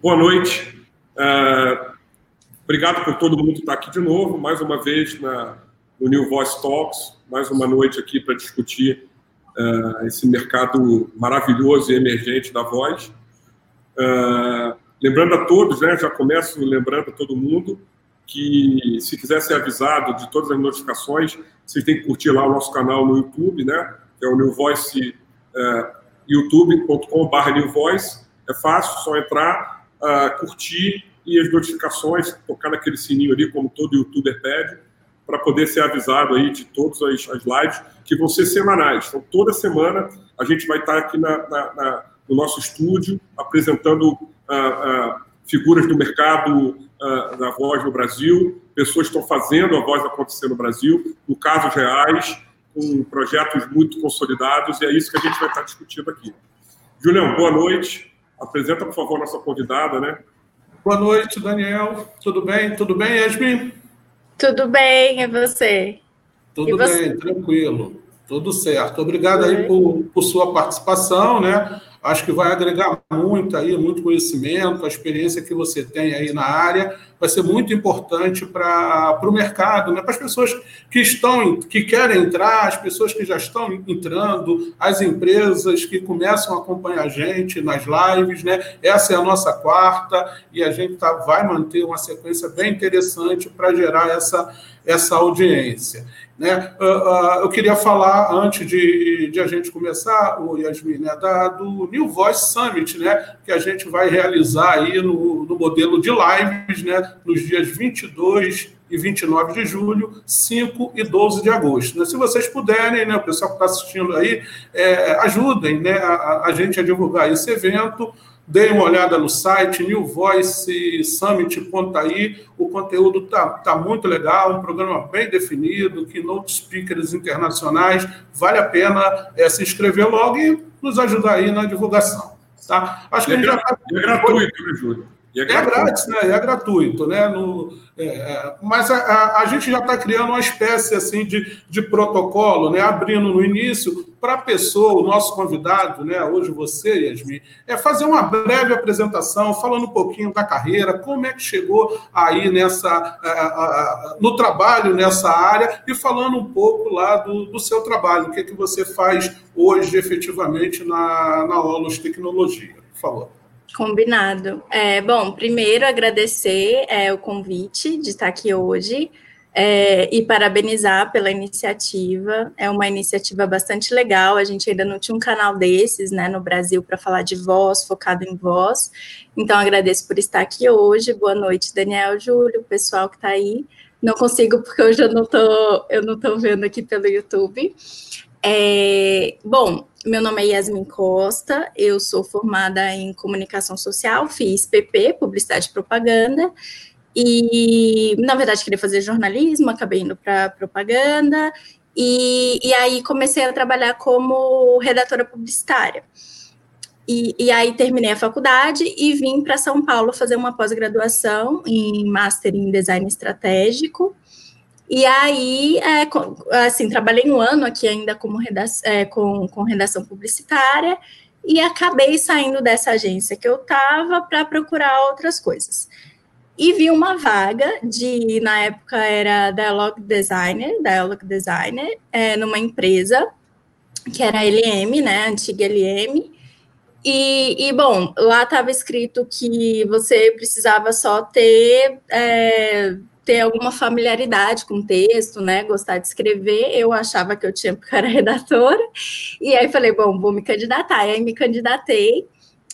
Boa noite. Uh, obrigado por todo mundo que está aqui de novo, mais uma vez na, no New Voice Talks, mais uma noite aqui para discutir uh, esse mercado maravilhoso e emergente da voz. Uh, lembrando a todos, né, já começo lembrando a todo mundo que se quiser ser avisado de todas as notificações, vocês têm que curtir lá o nosso canal no YouTube, né, que é o New Voice, uh, youtube.com.br. É fácil, só entrar, uh, curtir e as notificações, tocar naquele sininho ali, como todo youtuber pede, para poder ser avisado aí de todas as, as, lives, que vão ser semanais. Então, toda semana a gente vai estar aqui na, na, na, no nosso estúdio apresentando uh, uh, figuras do mercado da voz no Brasil, pessoas estão fazendo a voz acontecer no Brasil, no casos reais, com projetos muito consolidados, e é isso que a gente vai estar discutindo aqui. Julião, boa noite. Apresenta, por favor, nossa convidada, né? Boa noite, Daniel. Tudo bem? Tudo bem, Yasmin? Tudo bem, e você? Tudo e bem, você? tranquilo. Tudo certo. Obrigado aí por, por sua participação, né? Acho que vai agregar muito aí, muito conhecimento, a experiência que você tem aí na área vai ser muito importante para o mercado, né? para as pessoas que estão, que querem entrar, as pessoas que já estão entrando, as empresas que começam a acompanhar a gente nas lives, né? Essa é a nossa quarta e a gente tá, vai manter uma sequência bem interessante para gerar essa, essa audiência. Né? Uh, uh, eu queria falar, antes de, de a gente começar, o Yasmin, né, da, do New Voice Summit, né, que a gente vai realizar aí no, no modelo de lives, né, nos dias 22 e 29 de julho, 5 e 12 de agosto. Né? Se vocês puderem, né, o pessoal que está assistindo aí, é, ajudem né, a, a gente a divulgar esse evento. Deem uma olhada no site newvoicesummit.ai. O conteúdo está tá muito legal, um programa bem definido, que keynote speakers internacionais. Vale a pena é, se inscrever logo e nos ajudar aí na divulgação. Tá? Acho que é, a gente já tá... é gratuito, né, Júlio? É, é, grátis, né? É gratuito, né? No, é, é mas a, a, a, gente já está criando uma espécie assim de, de protocolo, né? Abrindo no início para a pessoa, o nosso convidado, né? Hoje você, Yasmin, é fazer uma breve apresentação, falando um pouquinho da carreira, como é que chegou aí nessa a, no trabalho nessa área e falando um pouco lá do, do seu trabalho, o que é que você faz hoje efetivamente na, na Olos Tecnologia. Por favor. Combinado. É, bom, primeiro agradecer é, o convite de estar aqui hoje é, e parabenizar pela iniciativa. É uma iniciativa bastante legal. A gente ainda não tinha um canal desses né, no Brasil para falar de voz, focado em voz. Então, agradeço por estar aqui hoje. Boa noite, Daniel, Júlio, pessoal que está aí. Não consigo porque hoje eu não eu não estou vendo aqui pelo YouTube. É, bom, meu nome é Yasmin Costa, eu sou formada em comunicação social, fiz PP, publicidade e propaganda, e na verdade queria fazer jornalismo, acabei indo para propaganda, e, e aí comecei a trabalhar como redatora publicitária. E, e, aí terminei a faculdade e vim para São Paulo fazer uma pós-graduação em Master em Design Estratégico. E aí, é, assim, trabalhei um ano aqui ainda como redação, é, com, com redação publicitária e acabei saindo dessa agência que eu estava para procurar outras coisas. E vi uma vaga de, na época era Dialogue Designer, Dialogue Designer, é, numa empresa que era LM, né, antiga LM, e, e, bom, lá estava escrito que você precisava só ter é, ter alguma familiaridade com o texto, né? Gostar de escrever. Eu achava que eu tinha porque eu era redatora. E aí falei, bom, vou me candidatar. E aí me candidatei,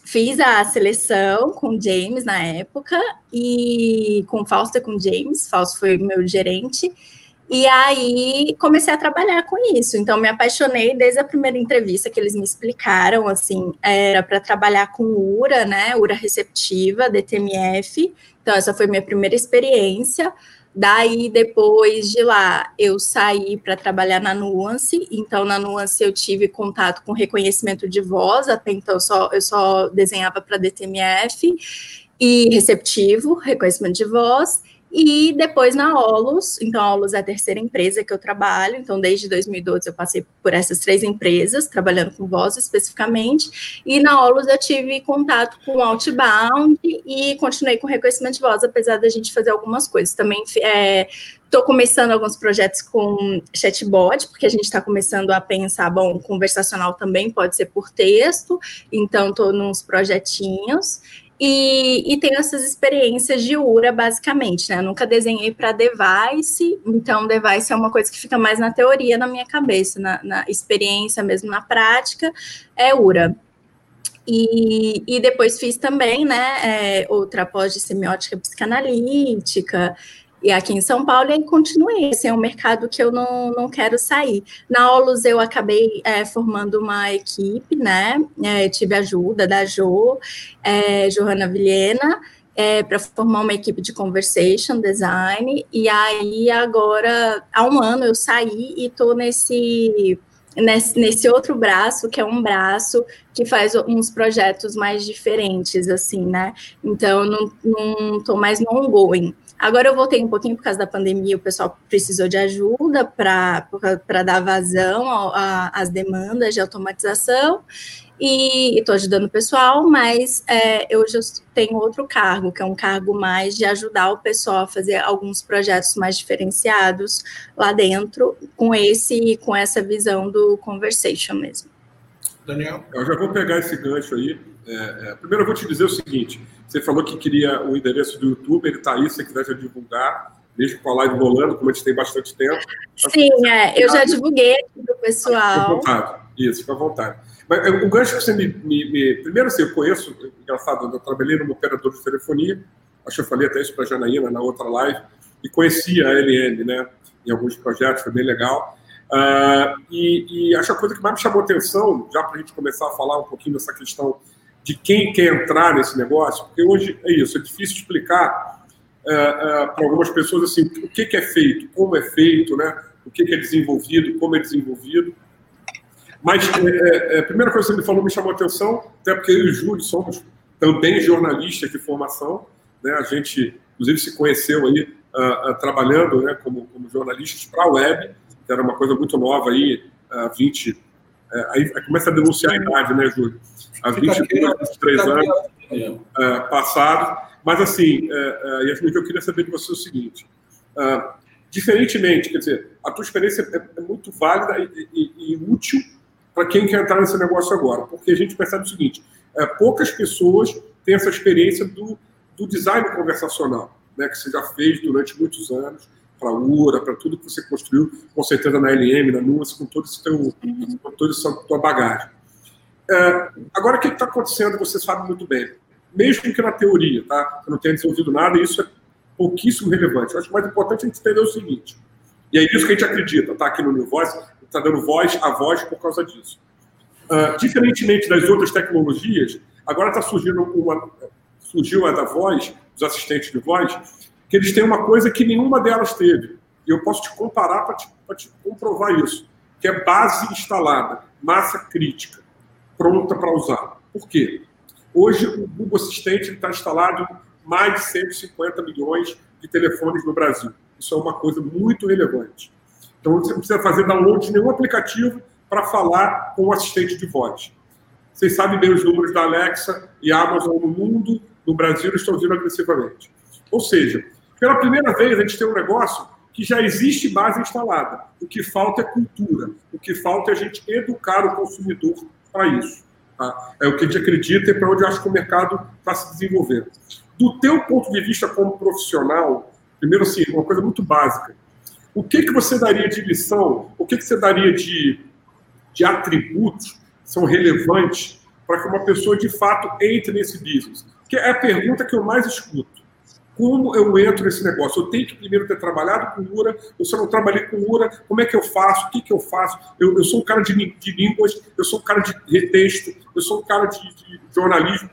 fiz a seleção com James na época e com Fausto e com James. Fausto foi meu gerente. E aí comecei a trabalhar com isso. Então me apaixonei desde a primeira entrevista que eles me explicaram, assim, era para trabalhar com URA, né? URA receptiva, DTMF então, essa foi minha primeira experiência. Daí, depois de lá, eu saí para trabalhar na Nuance. Então, na Nuance, eu tive contato com reconhecimento de voz. Até então, só, eu só desenhava para DTMF e receptivo, reconhecimento de voz. E depois na Olus, então a Olus é a terceira empresa que eu trabalho, então desde 2012 eu passei por essas três empresas, trabalhando com voz especificamente, e na Olus eu tive contato com outbound e continuei com reconhecimento de voz, apesar da gente fazer algumas coisas. Também estou é, começando alguns projetos com chatbot, porque a gente está começando a pensar, bom, conversacional também pode ser por texto, então estou nos projetinhos. E, e, tenho essas experiências de URA, basicamente, né? Eu nunca desenhei para device, então device é uma coisa que fica mais na teoria na minha cabeça, na, na experiência mesmo, na prática, é URA. E, e depois fiz também, né, é, outra pós de semiótica psicanalítica, e aqui em São Paulo, e continuei. Esse é um mercado que eu não, não quero sair. Na Olus, eu acabei é, formando uma equipe, né? É, tive ajuda da Jo, é, Johanna Vilhena, é, para formar uma equipe de conversation design. E aí, agora, há um ano, eu saí e estou nesse nesse, nesse, outro braço, que é um braço que faz uns projetos mais diferentes, assim, né? Então, não, não tô mais no ongoing. Agora eu voltei um pouquinho por causa da pandemia, o pessoal precisou de ajuda para dar vazão às demandas de automatização e estou ajudando o pessoal, mas é, eu já tenho outro cargo, que é um cargo mais de ajudar o pessoal a fazer alguns projetos mais diferenciados lá dentro, com esse com essa visão do conversation mesmo. Daniel? Eu já vou pegar esse gancho aí. É, é, primeiro eu vou te dizer o seguinte: você falou que queria o endereço do YouTube, ele está aí, se você quiser já divulgar, mesmo com a live rolando, como a gente tem bastante tempo. Sim, é, eu já divulguei para o pessoal. Fica à vontade, isso, fica à vontade. Mas é, o gancho que você me, me, me, Primeiro, assim, eu conheço, engraçado, eu trabalhei num operador de telefonia, acho que eu falei até isso para a Janaína na outra live, e conhecia a LN, né, em alguns projetos, foi bem legal. Uh, e, e acho a coisa que mais me chamou atenção, já para a gente começar a falar um pouquinho dessa questão de quem quer entrar nesse negócio, porque hoje é isso, é difícil explicar uh, uh, para algumas pessoas assim o que, que, é feito, como é feito, né? o que, que é desenvolvido, como é desenvolvido. Mas é, é, a primeira coisa que você me falou me chamou a atenção, até porque eu e o Júlio somos também jornalistas de formação, né? a gente, inclusive, se conheceu aí uh, trabalhando né, como, como jornalistas para a web, que era uma coisa muito nova aí, há 20, é, aí começa a denunciar a idade, né, Júlio? Há 22, 23 anos é, passados. Mas, assim, é, é, Yasmin, eu queria saber de você o seguinte. É, diferentemente, quer dizer, a tua experiência é, é muito válida e, e, e útil para quem quer entrar nesse negócio agora, porque a gente percebe o seguinte, é, poucas pessoas têm essa experiência do, do design conversacional, né, que você já fez durante muitos anos, para a URA, para tudo que você construiu, com certeza na LM, na Nuance, com todo esse teu, com toda essa tua bagagem. É, agora, o que está acontecendo, você sabe muito bem. Mesmo que na teoria, tá? Você não tenha desenvolvido nada, isso é pouquíssimo relevante. Eu acho mais importante a gente entender o seguinte, e é isso que a gente acredita, tá? Aqui no New Voice, está dando voz a voz por causa disso. Uh, diferentemente das outras tecnologias, agora está surgindo uma. Surgiu a da voz, os assistentes de voz, que eles têm uma coisa que nenhuma delas teve. E eu posso te comparar para te, te, comprovar isso, que é base instalada, massa crítica, pronta para usar. Por quê? Hoje o Google Assistente está instalado em mais de 150 milhões de telefones no Brasil. Isso é uma coisa muito relevante. Então você não precisa fazer download de nenhum aplicativo para falar com o assistente de voz. Vocês sabem bem os números da Alexa e Amazon no mundo, no Brasil estão vindo agressivamente. Ou seja, pela primeira vez, a gente tem um negócio que já existe base instalada. O que falta é cultura. O que falta é a gente educar o consumidor para isso. Tá? É o que a gente acredita e para onde eu acho que o mercado está se desenvolvendo. Do teu ponto de vista como profissional, primeiro assim, uma coisa muito básica. O que, que você daria de lição? O que, que você daria de, de atributos que são relevantes para que uma pessoa de fato entre nesse business? Que é a pergunta que eu mais escuto. Como eu entro nesse negócio? Eu tenho que primeiro ter trabalhado com URA, eu não trabalhei com URA, como é que eu faço? O que, que eu faço? Eu, eu sou um cara de, de, línguas, eu sou um cara de texto, eu sou um cara de, de jornalismo.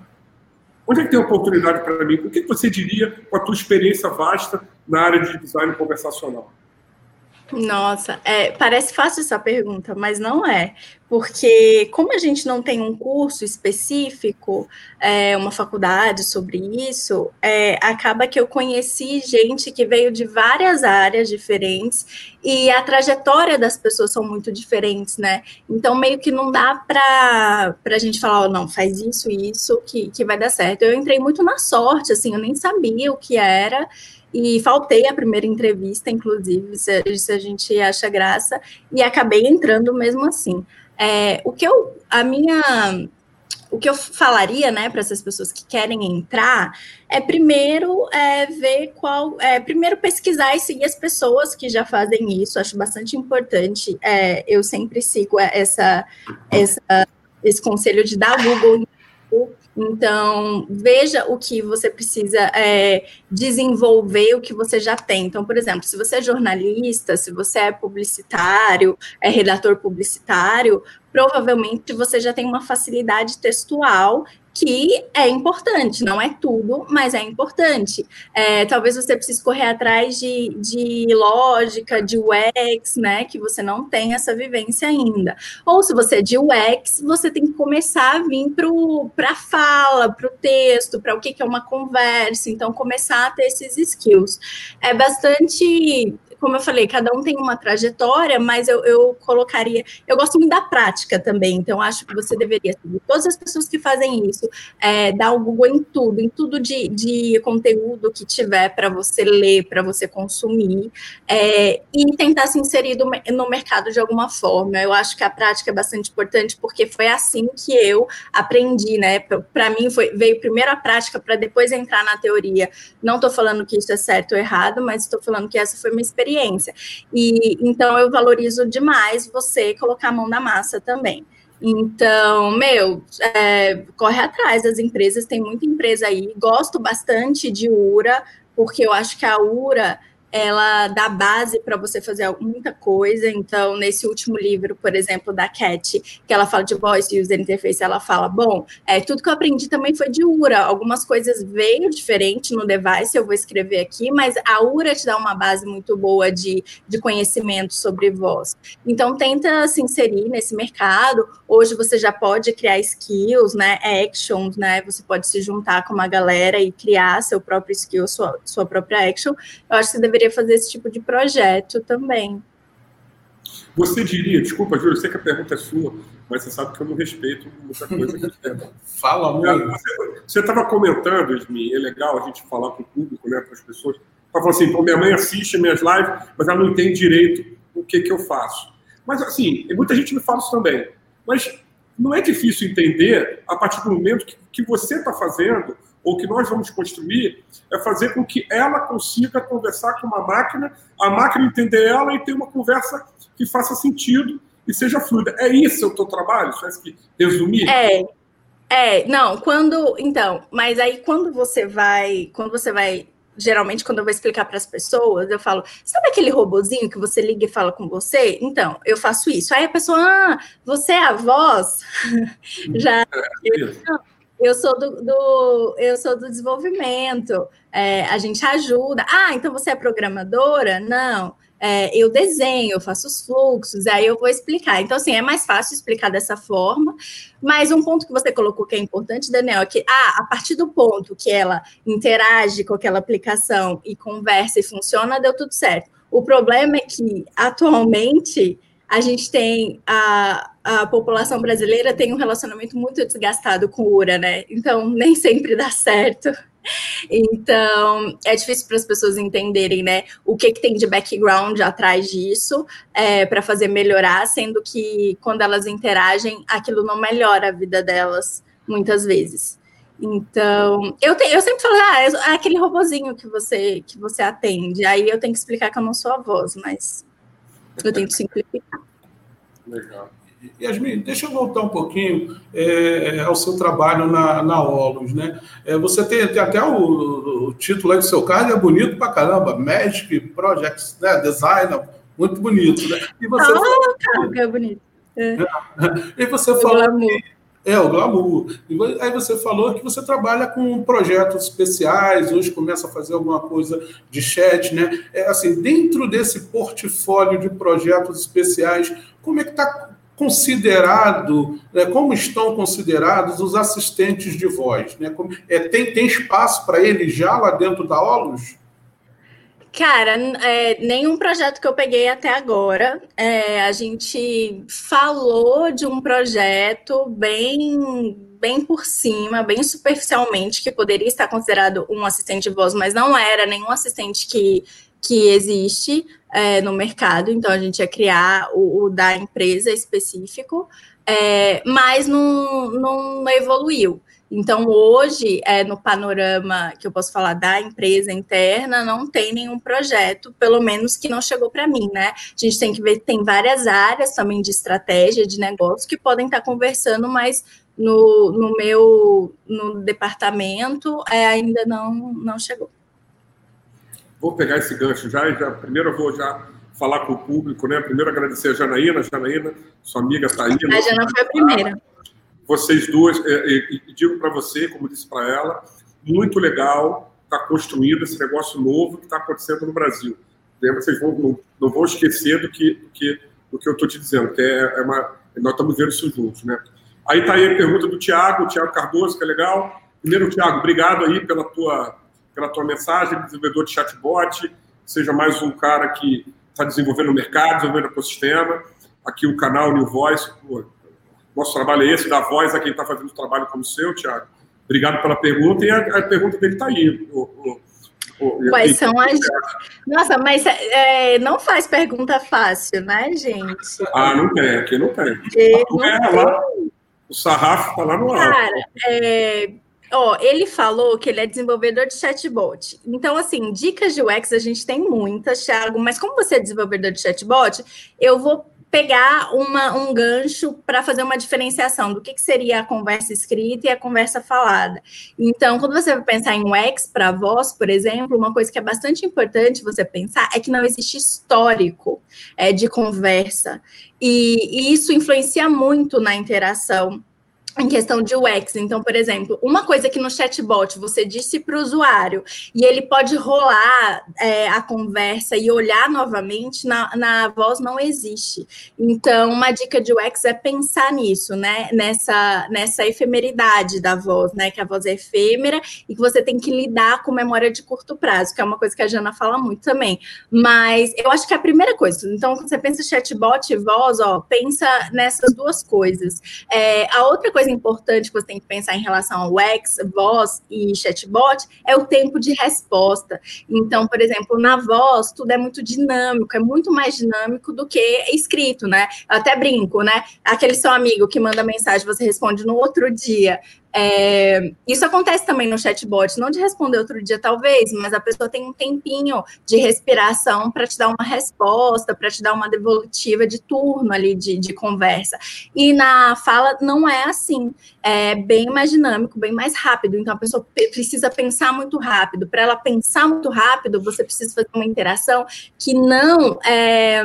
Onde é que tem oportunidade para mim? O que, que você diria com a tua experiência vasta na área de design conversacional? Nossa, é, parece fácil essa pergunta, mas não é. porque como a gente não tem um curso específico, é, uma faculdade sobre isso, é, acaba que eu conheci gente que veio de várias áreas diferentes e a trajetória das pessoas são muito diferentes, né? Então, meio que não dá para a gente falar, oh, não, faz isso e isso que, que vai dar certo. Eu entrei muito na sorte, assim, eu nem sabia o que era, e faltei a primeira entrevista, inclusive, se, se a gente acha graça, e acabei entrando mesmo assim. É, o que eu, a minha, o que eu falaria, né, para essas pessoas que querem entrar, é primeiro é, ver qual, é, primeiro pesquisar e seguir as pessoas que já fazem isso. Acho bastante importante. É, eu sempre sigo essa, essa, esse conselho de dar Google então, veja o que você precisa é, desenvolver, o que você já tem. Então, por exemplo, se você é jornalista, se você é publicitário, é redator publicitário, provavelmente você já tem uma facilidade textual que é importante, não é tudo, mas é importante. É, talvez você precise correr atrás de, de lógica, de UX, né, que você não tem essa vivência ainda. Ou se você é de UX, você tem que começar a vir para a fala, para o texto, para o que, que é uma conversa, então começar a ter esses skills. É bastante como eu falei, cada um tem uma trajetória, mas eu, eu colocaria. Eu gosto muito da prática também, então acho que você deveria seguir todas as pessoas que fazem isso, é, dar o Google em tudo, em tudo de, de conteúdo que tiver para você ler, para você consumir, é, e tentar se inserir do, no mercado de alguma forma. Eu acho que a prática é bastante importante, porque foi assim que eu aprendi, né? Para mim, foi, veio primeiro a prática para depois entrar na teoria. Não estou falando que isso é certo ou errado, mas estou falando que essa foi uma experiência experiência. E então eu valorizo demais você colocar a mão na massa também. Então, meu, é, corre atrás das empresas, tem muita empresa aí. Gosto bastante de URA, porque eu acho que a URA ela dá base para você fazer muita coisa. Então, nesse último livro, por exemplo, da Cat, que ela fala de voice user interface, ela fala: bom, é, tudo que eu aprendi também foi de URA. Algumas coisas veio diferente no device, eu vou escrever aqui, mas a URA te dá uma base muito boa de, de conhecimento sobre voz. Então, tenta se inserir nesse mercado. Hoje você já pode criar skills, né? Actions, né? Você pode se juntar com uma galera e criar seu próprio skill, sua, sua própria action. Eu acho que você deveria poderia fazer esse tipo de projeto também. Você diria, desculpa, Júlio, eu sei que a pergunta é sua, mas você sabe que eu não respeito muita coisa que é. Fala muito. Você estava comentando, Esmi, é legal a gente falar com o público, né, para as pessoas. Estava falando assim, minha mãe assiste minhas lives, mas ela não entende direito o que, que eu faço. Mas, assim, muita gente me fala isso também. Mas não é difícil entender a partir do momento que, que você está fazendo ou que nós vamos construir, é fazer com que ela consiga conversar com uma máquina, a máquina entender ela e ter uma conversa que faça sentido e seja fluida. É isso o teu trabalho? Só que resumir? É. É, não, quando, então, mas aí quando você vai, quando você vai geralmente quando eu vou explicar para as pessoas, eu falo, sabe aquele robozinho que você liga e fala com você? Então, eu faço isso. Aí a pessoa, ah, você é a voz? Já. É, eu, eu sou do, do, eu sou do desenvolvimento, é, a gente ajuda. Ah, então você é programadora? Não. É, eu desenho, eu faço os fluxos, aí eu vou explicar. Então, assim, é mais fácil explicar dessa forma, mas um ponto que você colocou que é importante, Daniel, é que ah, a partir do ponto que ela interage com aquela aplicação e conversa e funciona, deu tudo certo. O problema é que, atualmente, a gente tem a, a população brasileira tem um relacionamento muito desgastado com URA, né? Então nem sempre dá certo. Então é difícil para as pessoas entenderem, né? O que, que tem de background atrás disso é, para fazer melhorar, sendo que quando elas interagem, aquilo não melhora a vida delas muitas vezes. Então, eu, te, eu sempre falo, ah, é aquele robozinho que você que você atende. Aí eu tenho que explicar que eu não sou a voz, mas eu tento simplificar. Legal. Yasmin, deixa eu voltar um pouquinho é, ao seu trabalho na, na Olus, né? É, você tem, tem até o, o, título aí do seu cargo, é bonito pra caramba, Magic Projects, né? Designer, muito bonito, né? E você oh, falou, é bonito. É. E você falou que, é, o glamour. Aí você falou que você trabalha com projetos especiais, hoje começa a fazer alguma coisa de chat, né? É, assim, dentro desse portfólio de projetos especiais, como é que está considerado, né, como estão considerados os assistentes de voz? Né? É, tem, tem espaço para eles já lá dentro da Olus? Cara, é, nenhum projeto que eu peguei até agora. É, a gente falou de um projeto bem, bem por cima, bem superficialmente, que poderia estar considerado um assistente de voz, mas não era nenhum assistente que, que existe é, no mercado. Então, a gente ia criar o, o da empresa específico, é, mas não, não evoluiu. Então, hoje, é, no panorama que eu posso falar da empresa interna, não tem nenhum projeto, pelo menos que não chegou para mim, né? A gente tem que ver, tem várias áreas também de estratégia, de negócio, que podem estar conversando, mas no, no meu no departamento é, ainda não, não chegou. Vou pegar esse gancho já, já primeiro eu vou já falar com o público, né? Primeiro agradecer a Janaína, Janaína, sua amiga está aí. A Jana foi a primeira vocês duas, é, e, e digo para você, como disse para ela, muito legal está construindo esse negócio novo que está acontecendo no Brasil. Lembra, vocês vão, não, não vão esquecer do que, do que, do que eu estou te dizendo, que é, é, uma, nós estamos vendo isso juntos, né? Aí está aí a pergunta do Tiago, Tiago Cardoso, que é legal. Primeiro, Tiago, obrigado aí pela tua, pela tua mensagem, desenvolvedor de chatbot, seja mais um cara que está desenvolvendo o mercado, desenvolvendo o ecossistema. Aqui o canal New Voice, pô, nosso trabalho é esse, dar voz a quem está fazendo o trabalho como o seu, Tiago. Obrigado pela pergunta. E a, a pergunta dele está aí. O, o, o, Quais são as. Nossa, mas é, não faz pergunta fácil, né, gente? Ah, não tem, aqui não tem. Não é, lá, o sarrafo está lá no alto. Cara, é, ó, ele falou que ele é desenvolvedor de chatbot. Então, assim, dicas de UX a gente tem muitas, Thiago, mas como você é desenvolvedor de chatbot, eu vou pegar uma, um gancho para fazer uma diferenciação do que, que, seria a conversa escrita e a conversa falada. Então, quando você vai pensar em UX para voz, por exemplo, uma coisa que é bastante importante você pensar é que não existe histórico é, de conversa. E, e isso influencia muito na interação em questão de UX. Então, por exemplo, uma coisa que no chatbot você disse para o usuário e ele pode rolar é, a conversa e olhar novamente, na, na voz não existe. Então, uma dica de UX é pensar nisso, né? Nessa, nessa efemeridade da voz, né? Que a voz é efêmera e que você tem que lidar com memória de curto prazo, que é uma coisa que a Jana fala muito também. Mas eu acho que é a primeira coisa. Então, quando você pensa chatbot e voz, ó, pensa nessas duas coisas. É, a outra coisa coisa importante que você tem que pensar em relação ao UX, voz e chatbot é o tempo de resposta. Então, por exemplo, na voz, tudo é muito dinâmico, é muito mais dinâmico do que escrito, né? Eu até brinco, né? Aquele seu amigo que manda mensagem, você responde no outro dia. É, isso acontece também no chatbot, não de responder outro dia, talvez, mas a pessoa tem um tempinho de respiração para te dar uma resposta, para te dar uma devolutiva de turno ali de, de conversa. E na fala não é assim, é bem mais dinâmico, bem mais rápido. Então a pessoa precisa pensar muito rápido. Para ela pensar muito rápido, você precisa fazer uma interação que não é,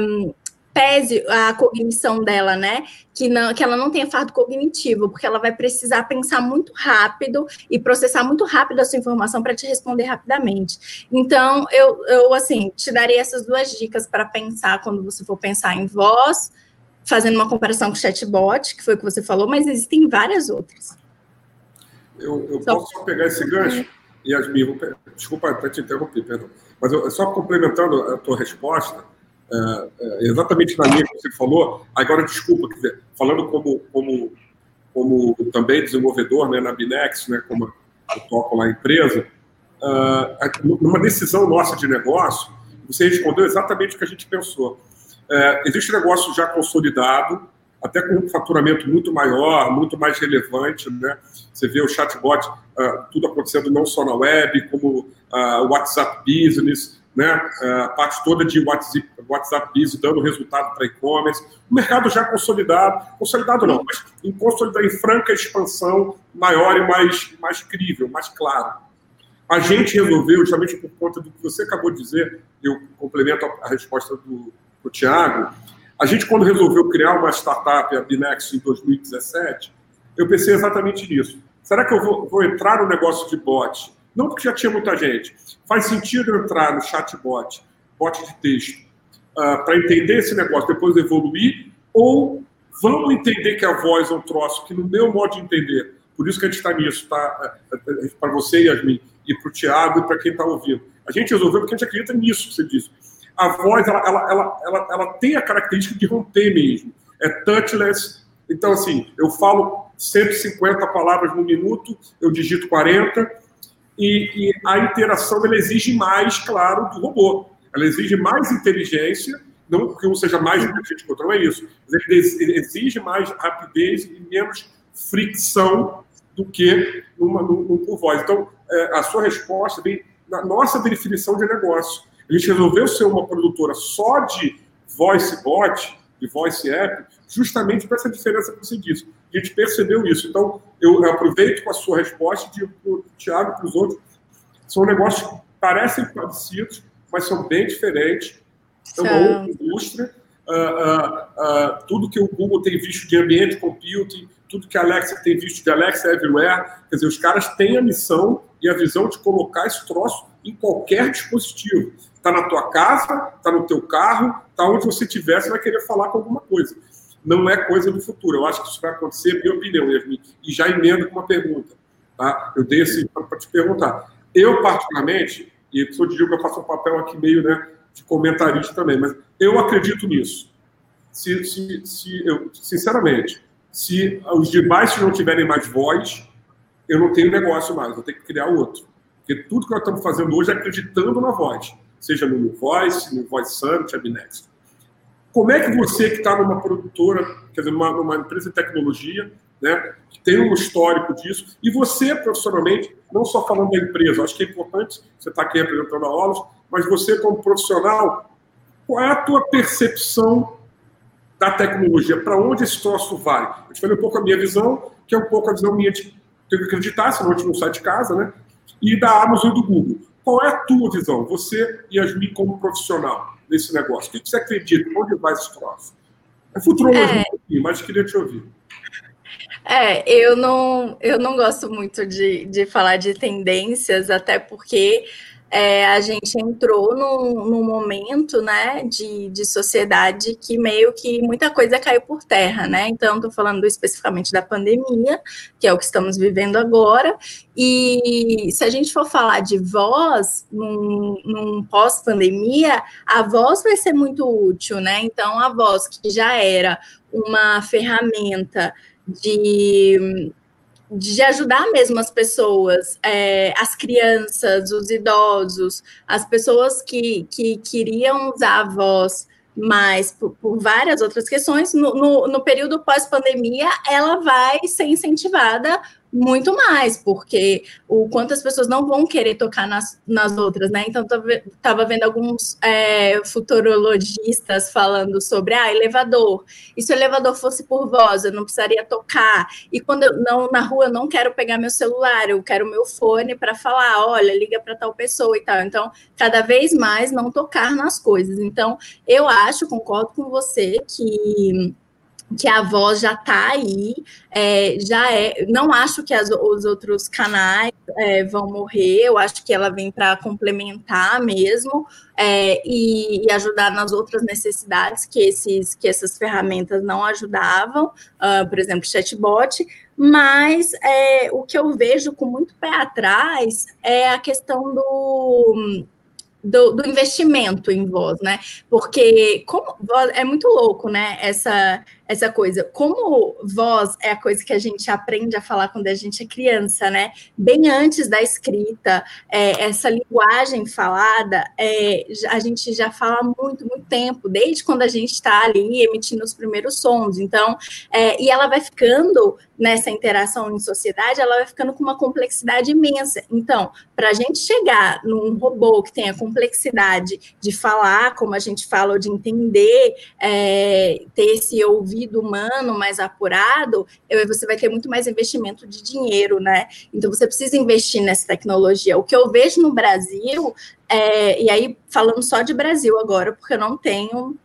pese a cognição dela, né? Que, não, que ela não tenha fardo cognitivo, porque ela vai precisar pensar muito rápido e processar muito rápido a sua informação para te responder rapidamente. Então, eu, eu assim, te daria essas duas dicas para pensar quando você for pensar em voz, fazendo uma comparação com o chatbot, que foi o que você falou, mas existem várias outras. Eu, eu só... posso só pegar esse gancho? Yasmin, desculpa até te interromper, perdão. Mas eu, só complementando a tua resposta, é, é, exatamente na linha que você falou. Agora, desculpa, dizer, falando como, como, como também desenvolvedor né, na Binex, né, como eu toco lá a empresa, uh, numa decisão nossa de negócio, você respondeu exatamente o que a gente pensou. Uh, existe negócio já consolidado, até com um faturamento muito maior, muito mais relevante. Né? Você vê o chatbot, uh, tudo acontecendo não só na web, como o WhatsApp Business, né? a parte toda de WhatsApp, WhatsApp Business dando resultado para e-commerce. O mercado já consolidado, consolidado não, mas em, consolidado, em franca expansão, maior e mais, mais crível, mais claro. A gente resolveu, justamente por conta do que você acabou de dizer, eu complemento a, a resposta do, do Tiago, a gente, quando resolveu criar uma startup, a Binex, em 2017, eu pensei exatamente nisso. Será que eu vou, vou entrar no negócio de bot não porque já tinha muita gente. Faz sentido entrar no chatbot, bot de texto, uh, para entender esse negócio, depois evoluir, ou Vamos entender que a voz é um troço que, no meu modo de entender, por isso que a gente está nisso, tá? Para você, Yasmin, e para o Tiago e para quem está ouvindo. A gente resolveu porque a gente acredita nisso que você disse. A voz, ela, ela, ela, ela, ela tem a característica de romper mesmo. É touchless. Então, assim, eu falo 150 palavras no minuto, eu digito 40, e, e a interação ela exige mais, claro, do robô. Ela exige mais inteligência, não porque um seja mais inteligente que o outro, não é isso. Mas ele exige mais rapidez e menos fricção do que numa, num, por voz. Então, é, a sua resposta vem na nossa definição de negócio. A gente resolveu ser uma produtora só de voice bot, de voice app, justamente para essa diferença que você disse. A gente percebeu isso. Então, eu, aproveito com a sua resposta e digo para o Thiago e para os outros, são negócios que parecem parecidos, mas são bem diferentes. É uma outra indústria. Uh, uh, uh, tudo que o Google tem visto de ambiente computing, tudo que a Alexa tem visto de Alexa Everywhere, quer dizer, os caras têm a missão e a visão de colocar esse troço em qualquer dispositivo. Está na tua casa, está no teu carro, está onde você estiver, você vai querer falar com alguma coisa. Não é coisa do futuro. Eu acho que isso vai acontecer, minha opinião, Yasmin. E já emendo com uma pergunta. Tá? Eu dei esse para te perguntar. Eu, particularmente, e sou de que eu faço um papel aqui meio né, de comentarista também, mas eu acredito nisso. Se, se, se eu, sinceramente, se os devices não tiverem mais voz, eu não tenho negócio mais, vou ter que criar outro. Porque tudo que nós estamos fazendo hoje é acreditando na voz, seja no New Voice, no Voice Summit, Abnext. Como é que você que está numa produtora, quer dizer, numa, numa, empresa de tecnologia, né, que tem um histórico disso, e você profissionalmente, não só falando da empresa, acho que é importante você estar tá aqui apresentando a aulas, mas você como profissional, qual é a tua percepção da tecnologia, para onde esse troço vai. Eu te falei um pouco a minha visão, que é um pouco a visão minha de ter que acreditar, senão a gente não sai de casa, né? E da Amazon e do Google. Qual é a tua visão? Você e Yasmin como profissional nesse negócio. O que você acredita? Onde vai esse troço? É futurologia é... um pouquinho, mas queria te ouvir. É, eu não, eu não gosto muito de, de falar de tendências, até porque é, a gente entrou num, num, momento, né, de, de sociedade que meio que muita coisa caiu por terra, né? Então, estou falando especificamente da pandemia, que é o que estamos vivendo agora. E se a gente for falar de voz num, num pós-pandemia, a voz vai ser muito útil, né? Então, a voz que já era uma ferramenta de de ajudar mesmo as pessoas, é, as crianças, os idosos, as pessoas que, que queriam usar a voz mais por, por várias outras questões, no, no, no período pós-pandemia, ela vai ser incentivada muito mais, porque o quanto as pessoas não vão querer tocar nas, nas outras, né? Então, estava vendo alguns é, futurologistas falando sobre ah, elevador. E se o elevador fosse por voz, eu não precisaria tocar. E quando eu não na rua eu não quero pegar meu celular, eu quero meu fone para falar, olha, liga para tal pessoa e tal. Então, cada vez mais não tocar nas coisas. Então, eu acho, concordo com você que que a voz já está aí, é, já é. Não acho que as, os outros canais é, vão morrer, eu acho que ela vem para complementar mesmo é, e, e, ajudar nas outras necessidades que, esses, que essas ferramentas não ajudavam, uh, por exemplo, chatbot. Mas é, o que eu vejo com muito pé atrás é a questão do do, do, investimento em voz, né? Porque como é muito louco, né? Essa essa coisa. Como voz é a coisa que a gente aprende a falar quando a gente é criança, né? Bem antes da escrita, é, essa linguagem falada, é, a gente já fala muito, muito tempo, desde quando a gente está ali emitindo os primeiros sons. Então, é, e ela vai ficando nessa interação em sociedade, ela vai ficando com uma complexidade imensa. Então, para a gente chegar num robô que tenha complexidade de falar, como a gente fala, ou de entender, é, ter esse ouvido humano mais apurado, você vai ter muito mais investimento de dinheiro, né? Então, você precisa investir nessa tecnologia. O que eu vejo no Brasil, é, e aí falando só de Brasil agora, porque eu não tenho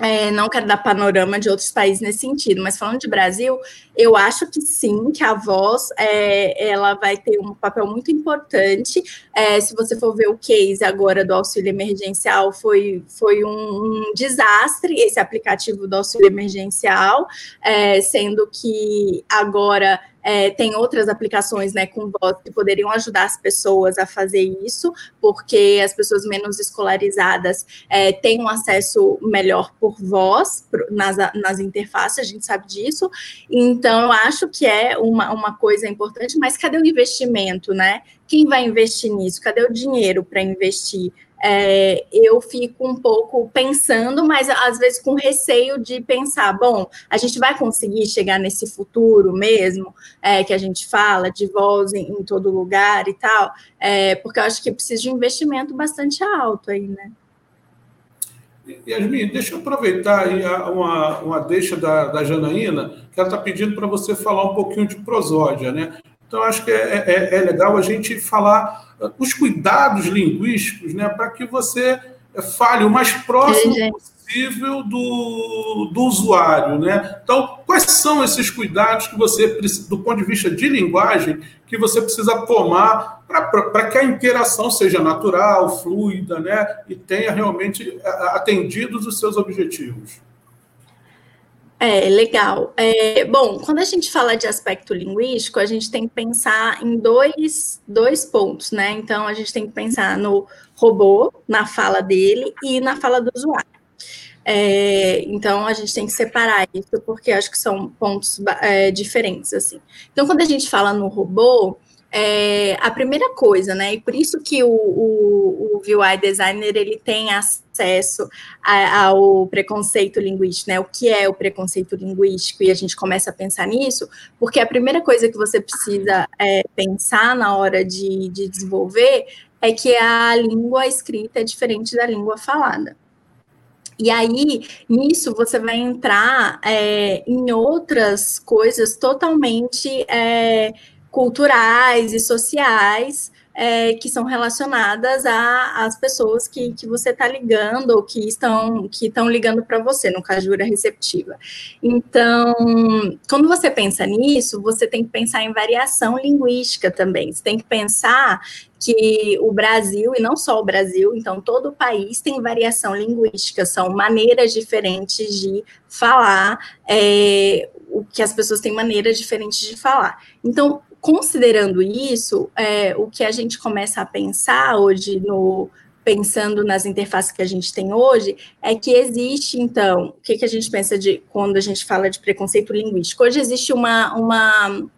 é, não quero dar panorama de outros países nesse sentido, mas falando de Brasil, eu acho que sim, que a voz é, ela vai ter um papel muito importante. É, se você for ver o case agora do auxílio emergencial, foi, foi um, um desastre esse aplicativo do auxílio emergencial, é, sendo que agora é, tem outras aplicações né, com voz que poderiam ajudar as pessoas a fazer isso, porque as pessoas menos escolarizadas é, têm um acesso melhor por voz nas, nas interfaces, a gente sabe disso. Então, eu acho que é uma, uma coisa importante, mas cadê o investimento, né? Quem vai investir nisso? Cadê o dinheiro para investir? É, eu fico um pouco pensando, mas às vezes com receio de pensar, bom, a gente vai conseguir chegar nesse futuro mesmo, é, que a gente fala, de voz em, em todo lugar e tal, é, porque eu acho que precisa de um investimento bastante alto aí, né? Yasmin, deixa eu aproveitar aí uma, uma deixa da, da Janaína, que ela está pedindo para você falar um pouquinho de prosódia, né? Então, acho que é, é, é legal a gente falar os cuidados linguísticos né, para que você fale o mais próximo possível do, do usuário. Né? Então, quais são esses cuidados que você, do ponto de vista de linguagem, que você precisa tomar para que a interação seja natural, fluida, né, e tenha realmente atendido os seus objetivos? É, legal. É, bom, quando a gente fala de aspecto linguístico, a gente tem que pensar em dois, dois pontos, né? Então, a gente tem que pensar no robô, na fala dele e na fala do usuário. É, então, a gente tem que separar isso, porque acho que são pontos é, diferentes, assim. Então, quando a gente fala no robô, é, a primeira coisa, né? E por isso que o, o, o designer ele tem acesso a, ao preconceito linguístico, né? O que é o preconceito linguístico? E a gente começa a pensar nisso, porque a primeira coisa que você precisa é, pensar na hora de, de desenvolver é que a língua escrita é diferente da língua falada. E aí, nisso, você vai entrar é, em outras coisas totalmente é, culturais e sociais é, que são relacionadas às pessoas que, que você está ligando ou que estão que estão ligando para você, no caso receptiva. Então, quando você pensa nisso, você tem que pensar em variação linguística também. Você tem que pensar que o Brasil, e não só o Brasil, então todo o país tem variação linguística, são maneiras diferentes de falar, é, o que as pessoas têm maneiras diferentes de falar. Então, considerando isso, é, o que a gente começa a pensar hoje no pensando nas interfaces que a gente tem hoje, é que existe, então, o que, que a gente pensa de quando a gente fala de preconceito linguístico? Hoje existe uma, uma,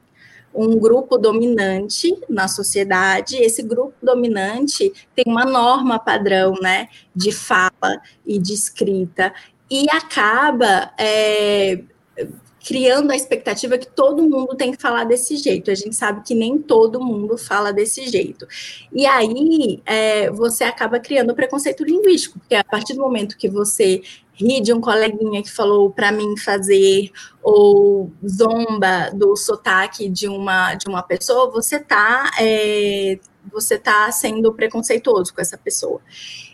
um grupo dominante na sociedade, esse grupo dominante tem uma norma padrão, né, de fala e de escrita, e acaba é, criando a expectativa que todo mundo tem que falar desse jeito. A gente sabe que nem todo mundo fala desse jeito. E aí é, você acaba criando preconceito linguístico, porque a partir do momento que você ri de um coleguinha que falou para mim fazer ou zomba do sotaque de uma de uma pessoa, você está é, você tá sendo preconceituoso com essa pessoa.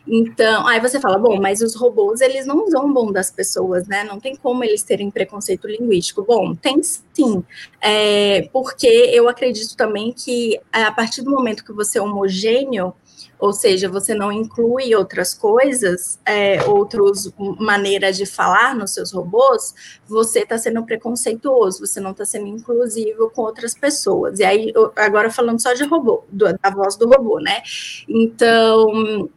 Então, aí você fala, bom, mas os robôs, eles não zombam das pessoas, né? Não tem como eles terem preconceito linguístico. Bom, tem sim, é, porque eu acredito também que a partir do momento que você é homogêneo, ou seja, você não inclui outras coisas, é, outras maneiras de falar nos seus robôs, você está sendo preconceituoso, você não está sendo inclusivo com outras pessoas. E aí, agora falando só de robô, da voz do robô, né? Então,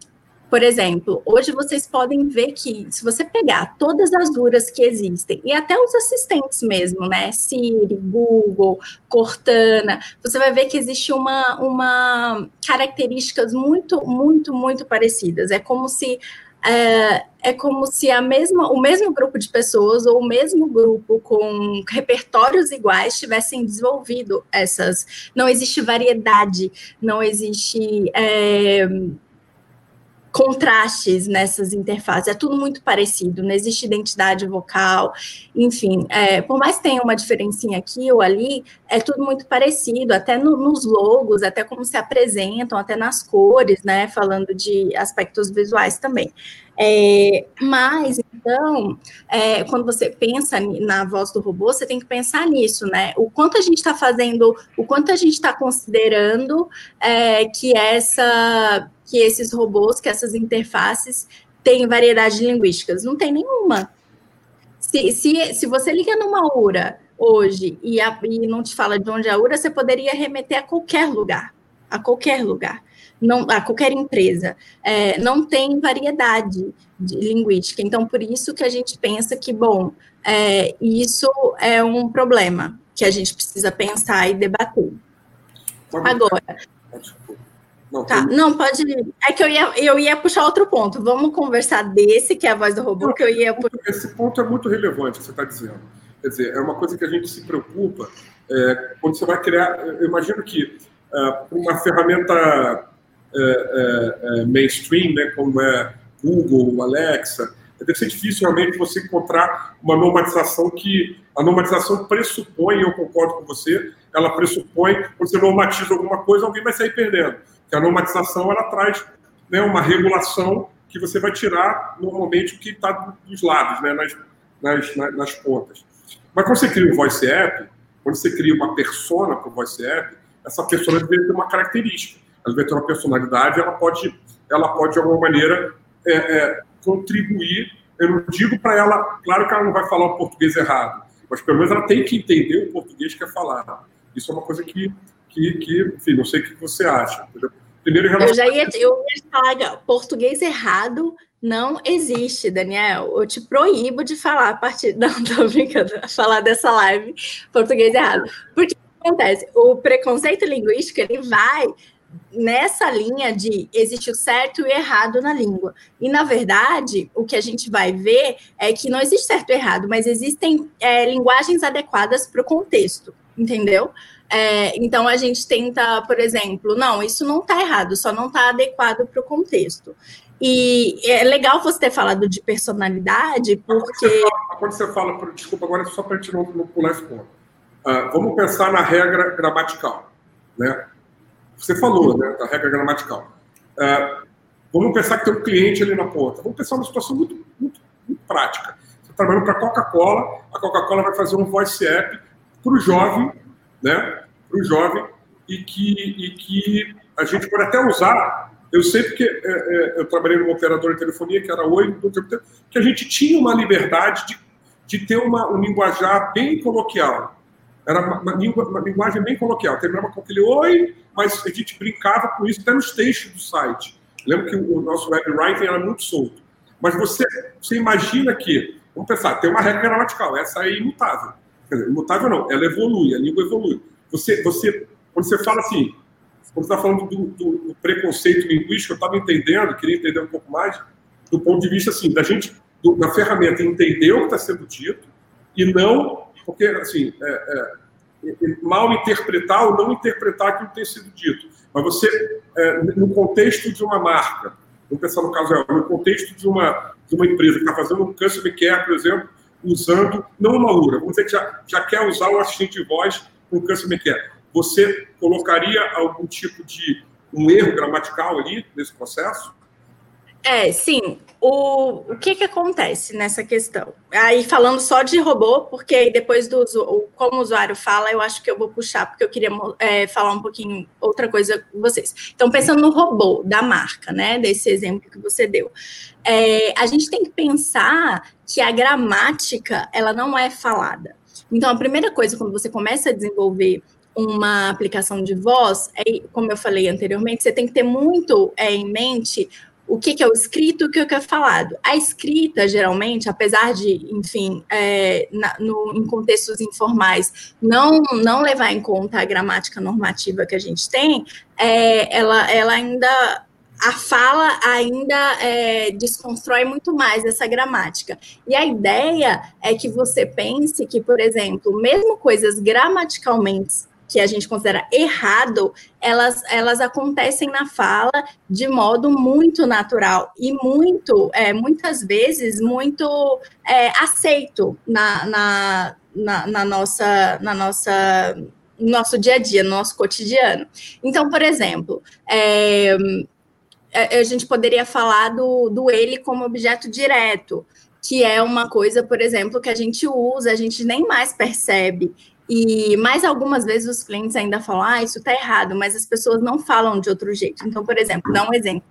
por exemplo, hoje vocês podem ver que se você pegar todas as duras que existem, e até os assistentes mesmo, né? Siri, Google, Cortana, você vai ver que existe uma, uma características muito, muito, muito parecidas. É como se é, é, como se a mesma, o mesmo grupo de pessoas ou o mesmo grupo com repertórios iguais tivessem desenvolvido essas. Não existe variedade, não existe. É, contrastes nessas interfaces, é tudo muito parecido, não existe identidade vocal, enfim, é, por mais que tenha uma diferencinha aqui ou ali, é tudo muito parecido, até no, nos logos, até como se apresentam, até nas cores, né, falando de aspectos visuais também. É, mas, então, é, quando você pensa na voz do robô, você tem que pensar nisso, né? O quanto a gente está fazendo, o quanto a gente está considerando é, que essa, que esses robôs, que essas interfaces têm variedade de linguísticas. Não tem nenhuma. Se, se, se você liga numa URA hoje e, a, e não te fala de onde é a URA, você poderia remeter a qualquer lugar, a qualquer lugar não, a qualquer empresa, é, não tem variedade linguística. Então, por isso que a gente pensa que, bom, é, isso é um problema que a gente precisa pensar e debater. Agora. Não, tá, não, pode. É que eu ia, eu ia puxar outro ponto. Vamos conversar desse, que é a voz do robô, não, que eu ia. Esse ponto é muito relevante, você está dizendo. Quer dizer, é uma coisa que a gente se preocupa é, quando você vai criar. Eu imagino que é, uma ferramenta é, é, é, mainstream, né, como é Google, Alexa, deve ser difícil realmente você encontrar uma normatização que a normatização pressupõe, eu concordo com você, ela pressupõe, quando você normatiza alguma coisa, alguém vai sair perdendo. Porque a normatização, ela traz né, uma regulação que você vai tirar, normalmente, o que está dos lados, né, nas, nas, nas, pontas. Mas quando você cria um voice app, quando você cria uma persona para o voice app, essa persona deve ter uma característica ela vai ter uma personalidade, ela pode, ela pode de alguma maneira é, é, contribuir. Eu não digo para ela, claro que ela não vai falar o português errado, mas pelo menos ela tem que entender o português que é falado. Isso é uma coisa que, que, que enfim, não sei o que você acha. Entendeu? Primeiro, relação... Eu já ia, eu ia falar, português errado não existe, Daniel. Eu te proíbo de falar a partir. Não, tô brincando, falar dessa live português errado. Porque acontece? O preconceito linguístico ele vai nessa linha de existe o certo e o errado na língua. E, na verdade, o que a gente vai ver é que não existe certo e errado, mas existem é, linguagens adequadas para o contexto, entendeu? É, então, a gente tenta, por exemplo, não, isso não está errado, só não está adequado para o contexto. E é legal você ter falado de personalidade, porque. Quando você fala, fala desculpa, agora só para a gente não, não pular esse ponto. Uh, vamos pensar na regra gramatical. Né? Você falou, né, da regra gramatical. É, vamos pensar que tem um cliente ali na ponta. Vamos pensar uma situação muito, muito, muito prática. Você está trabalhando para a Coca-Cola, a Coca-Cola vai fazer um voice app para o jovem, né, para o jovem, e que, e que a gente pode até usar. Eu sei porque é, é, eu trabalhei numa operadora de telefonia, que era Oi, que a gente tinha uma liberdade de, de ter uma, um linguajar bem coloquial. Era uma, uma, linguagem bem coloquial. Terminava com aquele oi, mas a gente brincava com isso até nos textos do site. Lembro que o nosso web writing era muito solto. Mas você, você imagina que, vamos pensar, tem uma regra gramatical, essa é imutável. Quer dizer, imutável não, ela evolui, a língua evolui. Você, você, quando você fala assim, quando você está falando do, do, do, preconceito linguístico, eu estava entendendo, queria entender um pouco mais, do ponto de vista assim, da gente, do, da ferramenta entender o que está sendo dito e não porque, assim, é, é, mal interpretar ou não interpretar aquilo que tem sido dito. Mas você, é, no contexto de uma marca, vamos pensar no caso, no contexto de uma, de uma empresa que está fazendo um customer care, por exemplo, usando, não uma URA, vamos dizer que já, já quer usar o assistente de voz com o customer care. Você colocaria algum tipo de um erro gramatical ali nesse processo? É, sim. O, o que que acontece nessa questão? Aí falando só de robô, porque aí depois do como o usuário fala, eu acho que eu vou puxar, porque eu queria é, falar um pouquinho outra coisa com vocês. Então, pensando no robô da marca, né? Desse exemplo que você deu. É, a gente tem que pensar que a gramática ela não é falada. Então, a primeira coisa, quando você começa a desenvolver uma aplicação de voz, é, como eu falei anteriormente, você tem que ter muito é, em mente o que, que, é o escrito e o que, que é falado. A escrita, geralmente, apesar de, enfim, é, na, no, em contextos informais, não, não levar em conta a gramática normativa que a gente tem, é, ela, ela ainda a fala ainda é, desconstrói muito mais essa gramática. E a ideia é que você pense que, por exemplo, mesmo coisas gramaticalmente que a gente considera errado, elas, elas acontecem na fala de modo muito natural e muito, é, muitas vezes, muito é, aceito na, na, na, na, nossa, na nossa no nosso dia a dia, no nosso cotidiano. Então, por exemplo, é, a gente poderia falar do, do ele como objeto direto, que é uma coisa, por exemplo, que a gente usa, a gente nem mais percebe. E mais algumas vezes os clientes ainda falam, ah, isso está errado, mas as pessoas não falam de outro jeito. Então, por exemplo, dá um exemplo.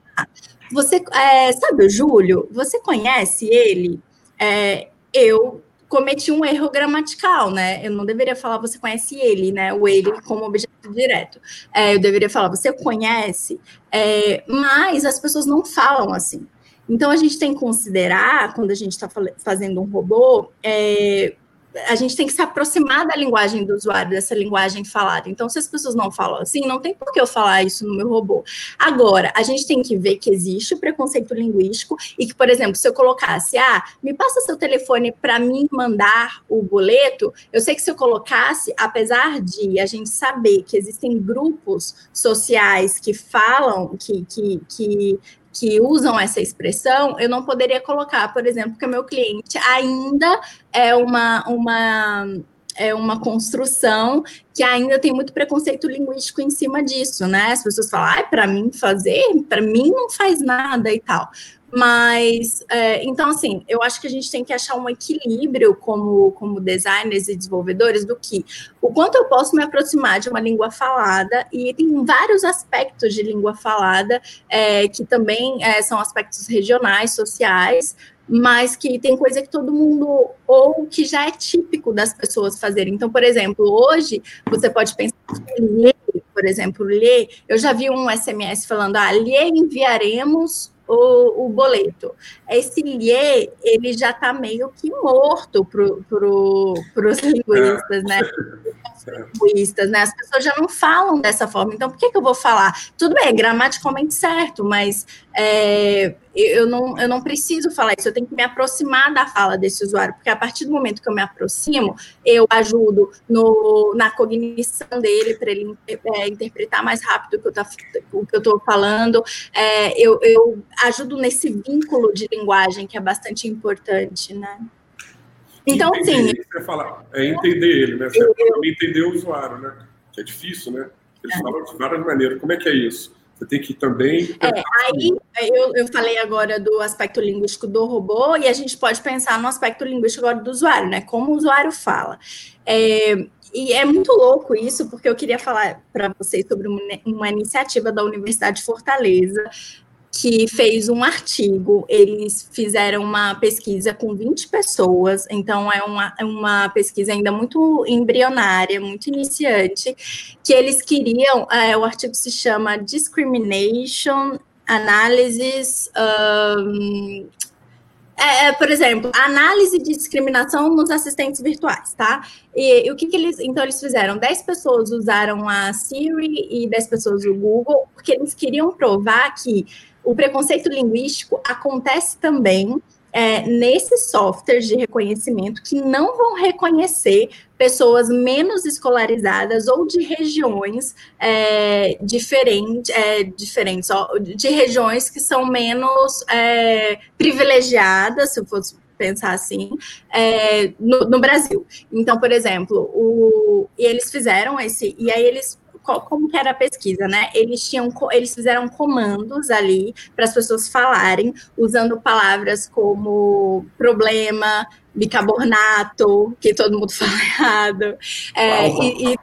Você é, sabe o Júlio? Você conhece ele? É, eu cometi um erro gramatical, né? Eu não deveria falar você conhece ele, né? O ele como objeto direto. É, eu deveria falar você conhece, é, mas as pessoas não falam assim. Então a gente tem que considerar quando a gente está fazendo um robô é, a gente tem que se aproximar da linguagem do usuário, dessa linguagem falada. Então, se as pessoas não falam assim, não tem por que eu falar isso no meu robô. Agora, a gente tem que ver que existe o preconceito linguístico e que, por exemplo, se eu colocasse, ah, me passa seu telefone para mim mandar o boleto, eu sei que se eu colocasse, apesar de a gente saber que existem grupos sociais que falam, que, que, que que usam essa expressão, eu não poderia colocar, por exemplo, que o meu cliente ainda é uma, uma é uma construção que ainda tem muito preconceito linguístico em cima disso, né? As pessoas falam, ah, para mim fazer, para mim não faz nada e tal. Mas, é, então, assim, eu acho que a gente tem que achar um equilíbrio como, como designers e desenvolvedores do que o quanto eu posso me aproximar de uma língua falada, e tem vários aspectos de língua falada é, que também é, são aspectos regionais, sociais, mas que tem coisa que todo mundo, ou que já é típico das pessoas fazerem. Então, por exemplo, hoje você pode pensar ler, por exemplo, ler. Eu já vi um SMS falando, ah, lhe enviaremos o, o boleto. Esse lhe, ele já está meio que morto para pro, os linguistas, né? linguistas, né? As pessoas já não falam dessa forma. Então, por que, que eu vou falar? Tudo bem, é gramaticalmente certo, mas é, eu, não, eu não preciso falar isso. Eu tenho que me aproximar da fala desse usuário, porque a partir do momento que eu me aproximo, eu ajudo no, na cognição dele para ele é, interpretar mais rápido o que eu tá, estou falando. É, eu, eu ajudo nesse vínculo de linguagem que é bastante importante, né? Então, entender, sim. Fala, é entender ele, né? Você eu, entender o usuário, né? Que é difícil, né? Eles é. falam de várias maneiras. Como é que é isso? Você tem que também. É, aí eu, eu falei agora do aspecto linguístico do robô, e a gente pode pensar no aspecto linguístico agora do usuário, né? Como o usuário fala. É, e é muito louco isso, porque eu queria falar para vocês sobre uma, uma iniciativa da Universidade de Fortaleza, que fez um artigo. Eles fizeram uma pesquisa com 20 pessoas, então é uma, é uma pesquisa ainda muito embrionária, muito iniciante, que eles queriam. É, o artigo se chama Discrimination Analysis. Um, é, é, por exemplo, análise de discriminação nos assistentes virtuais, tá? E, e, o que, que eles. Então, eles fizeram: 10 pessoas usaram a Siri e 10 pessoas o Google, porque eles queriam provar que o preconceito linguístico acontece também é, nesses softwares de reconhecimento que não vão reconhecer pessoas menos escolarizadas ou de regiões é, diferente, é, diferentes, ó, de regiões que são menos é, privilegiadas, se eu fosse pensar assim, é, no, no, Brasil. Então, por exemplo, o, eles fizeram esse, e aí eles como que era a pesquisa, né? Eles tinham, eles fizeram comandos ali para as pessoas falarem, usando palavras como problema, bicarbonato, que todo mundo fala errado, é, e, e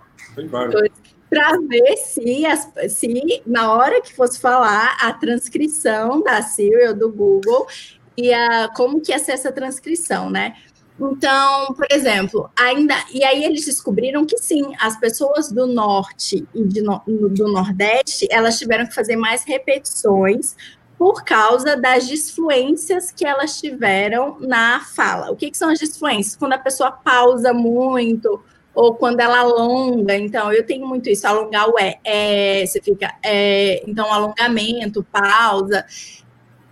para ver se, as, se na hora que fosse falar a transcrição da Siri ou do Google ia como que ia ser essa transcrição, né? Então, por exemplo, ainda. E aí eles descobriram que sim, as pessoas do norte e de, do nordeste elas tiveram que fazer mais repetições por causa das disfluências que elas tiveram na fala. O que, que são as disfluências? Quando a pessoa pausa muito ou quando ela alonga. Então, eu tenho muito isso, alongar o é, é você fica, é, então, alongamento, pausa.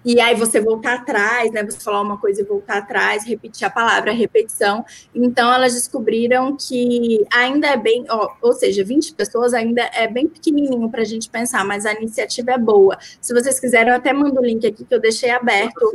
E aí você voltar atrás, né? Você falar uma coisa e voltar atrás, repetir a palavra, a repetição. Então, elas descobriram que ainda é bem, ó, ou seja, 20 pessoas ainda é bem pequenininho para a gente pensar, mas a iniciativa é boa. Se vocês quiserem, eu até mando o link aqui que eu deixei aberto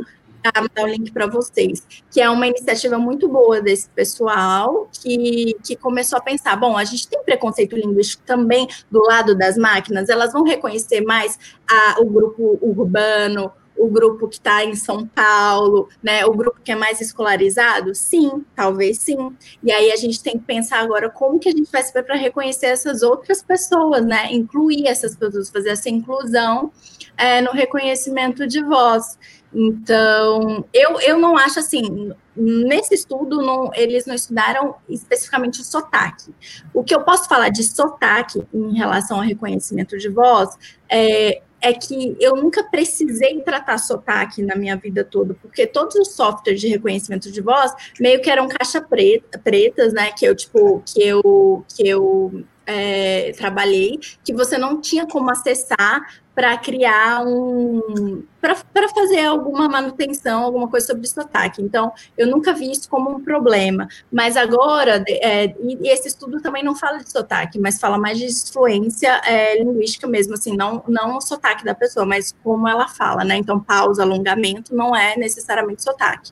mandar o link para vocês, que é uma iniciativa muito boa desse pessoal que, que começou a pensar, bom, a gente tem preconceito linguístico também do lado das máquinas, elas vão reconhecer mais a, o grupo urbano, o grupo que está em São Paulo, né, o grupo que é mais escolarizado? Sim, talvez sim. E aí a gente tem que pensar agora como que a gente vai para reconhecer essas outras pessoas, né, incluir essas pessoas, fazer essa inclusão é, no reconhecimento de voz. Então, eu, eu não acho assim, nesse estudo, não, eles não estudaram especificamente o sotaque. O que eu posso falar de sotaque em relação ao reconhecimento de voz é, é que eu nunca precisei tratar sotaque na minha vida toda, porque todos os softwares de reconhecimento de voz meio que eram caixa preta, pretas, né? Que eu, tipo, que eu, que eu é, trabalhei, que você não tinha como acessar para criar um. para fazer alguma manutenção, alguma coisa sobre sotaque. Então, eu nunca vi isso como um problema. Mas agora, é, e esse estudo também não fala de sotaque, mas fala mais de influência é, linguística mesmo, assim, não, não o sotaque da pessoa, mas como ela fala, né? Então, pausa, alongamento não é necessariamente sotaque.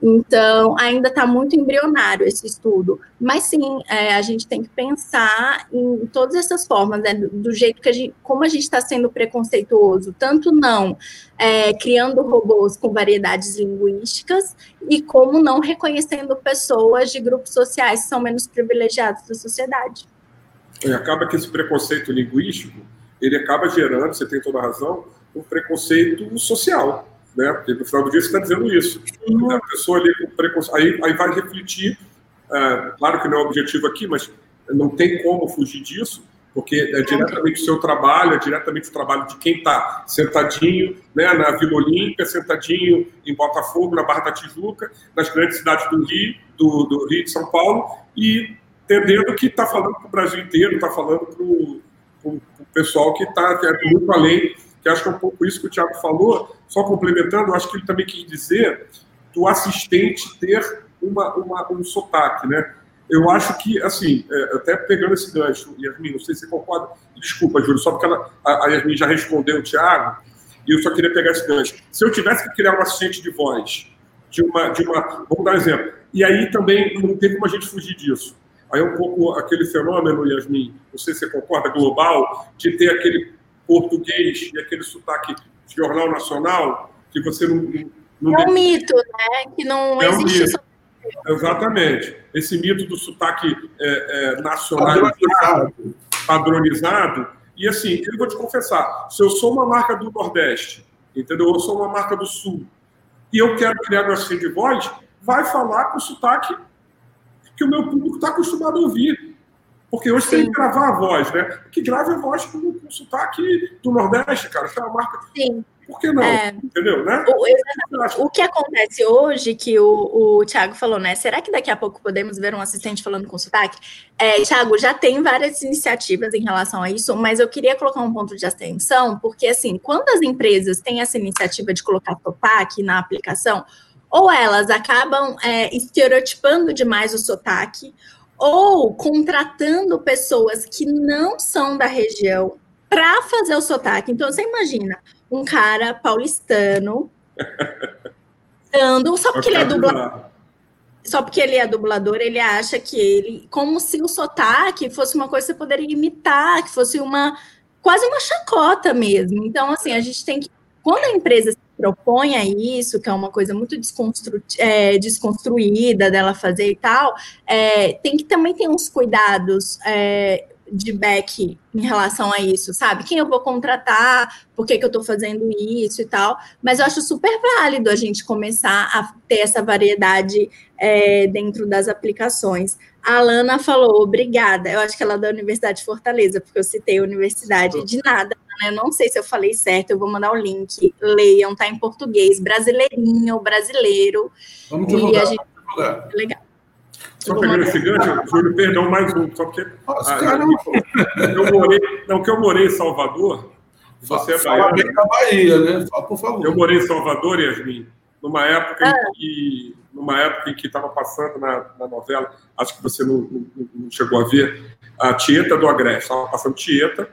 Então, ainda está muito embrionário esse estudo. Mas sim, é, a gente tem que pensar em todas essas formas, né? Do, do jeito que a gente. como a gente está sendo preconceituoso preconceituoso, tanto não é, criando robôs com variedades linguísticas e como não reconhecendo pessoas de grupos sociais que são menos privilegiados da sociedade. E acaba que esse preconceito linguístico ele acaba gerando, você tem toda a razão, um preconceito social, né? Porque no final do dia você está dizendo isso. Uhum. A pessoa ali com preconceito, aí, aí vai refletir, é, claro que não é o objetivo aqui, mas não tem como fugir disso, porque é diretamente o seu trabalho, é diretamente o trabalho de quem está sentadinho né, na Vila Olímpia, sentadinho em Botafogo, na Barra da Tijuca, nas grandes cidades do Rio, do, do Rio de São Paulo, e entendendo que está falando para o Brasil inteiro, está falando para o pessoal que está é muito além, que acho que é um pouco isso que o Tiago falou, só complementando, acho que ele também quis dizer do assistente ter uma, uma, um sotaque, né? Eu acho que, assim, é, até pegando esse gancho, Yasmin, não sei se você concorda, desculpa, Júlio, só porque ela, a, a Yasmin já respondeu o Thiago, e eu só queria pegar esse gancho. Se eu tivesse que criar um assistente de voz, de uma, de uma. Vamos dar um exemplo. E aí também não tem como a gente fugir disso. Aí é um pouco aquele fenômeno, Yasmin, não sei se você concorda, global, de ter aquele português e aquele sotaque de jornal nacional, que você não. não é um mito, né? Que não é existe um Exatamente. Esse mito do sotaque é, é, nacionalizado, padronizado. E assim, eu vou te confessar, se eu sou uma marca do Nordeste, entendeu? Eu sou uma marca do Sul, e eu quero criar meu assistente de voz, vai falar com o sotaque que o meu público está acostumado a ouvir. Porque hoje Sim. tem que gravar a voz, né? Que grave a voz com, com sotaque do Nordeste, cara. Isso é uma marca. Sim. Por que não? É, Entendeu, né? O, o, que acontece hoje, que o, o Thiago falou, né? Será que daqui a pouco podemos ver um assistente falando com sotaque? É, Thiago, já tem várias iniciativas em relação a isso, mas eu queria colocar um ponto de atenção, porque assim, quando as empresas têm essa iniciativa de colocar sotaque na aplicação, ou elas acabam é, estereotipando demais o sotaque, ou contratando pessoas que não são da região para fazer o sotaque. Então, você imagina um cara paulistano dando, só porque ele é dublador. Só porque ele é dublador, ele acha que ele, como se o sotaque fosse uma coisa que você poderia imitar, que fosse uma quase uma chacota mesmo. Então, assim, a gente tem que. Quando a empresa se propõe a isso, que é uma coisa muito desconstru, é, desconstruída dela fazer e tal, é, tem que também ter uns cuidados é, de back em relação a isso, sabe? Quem eu vou contratar, por que, que eu estou fazendo isso e tal. Mas eu acho super válido a gente começar a ter essa variedade é, dentro das aplicações. A Alana falou, obrigada. Eu acho que ela é da Universidade de Fortaleza, porque eu citei a universidade de nada. Né? Eu não sei se eu falei certo, eu vou mandar o link. Leiam, tá em português, brasileirinho, brasileiro. Vamos divulgar. E a gente... Legal. Só pegando esse gancho, Júlio, perdão, mais um, só porque. Nossa, ah, eu, morei, não, que eu morei em Salvador, Você é Fala bem da Bahia, né? Fala, por favor. Eu morei em Salvador, Yasmin, numa época ah. em que numa época em que estava passando na, na, novela, acho que você não, não, não, chegou a ver, a Tieta do Agreste. Estava passando Tieta,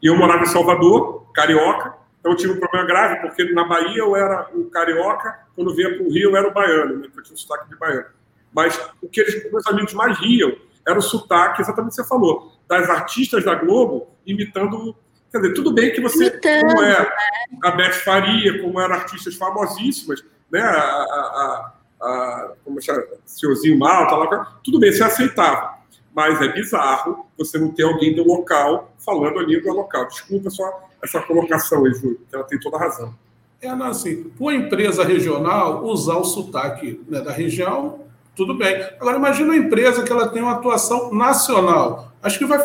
e eu morava em Salvador, carioca, então eu tive um problema grave, porque na Bahia eu era o carioca, quando vinha para o Rio eu era o baiano, né, eu tinha um sotaque de baiano. Mas o que eles, meus amigos mais riam era o sotaque, exatamente o que você falou, das artistas da Globo imitando. Quer dizer, tudo bem que você, imitando, como é né? a Beth Faria, como eram artistas famosíssimas, né, a, a, a, a como chama, Senhorzinho Malta, lá, tudo bem, você aceitava. Mas é bizarro você não ter alguém do local falando a língua local. Desculpa só essa colocação aí, Júlio, que ela tem toda a razão. É, não, assim, para uma empresa regional usar o sotaque né, da região tudo bem. Agora, imagina uma empresa que ela tem uma atuação nacional. Acho que vai,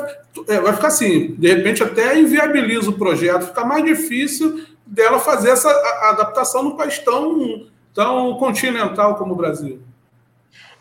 é, vai ficar assim, de repente até inviabiliza o projeto, fica mais difícil dela fazer essa adaptação num país tão, tão continental como o Brasil.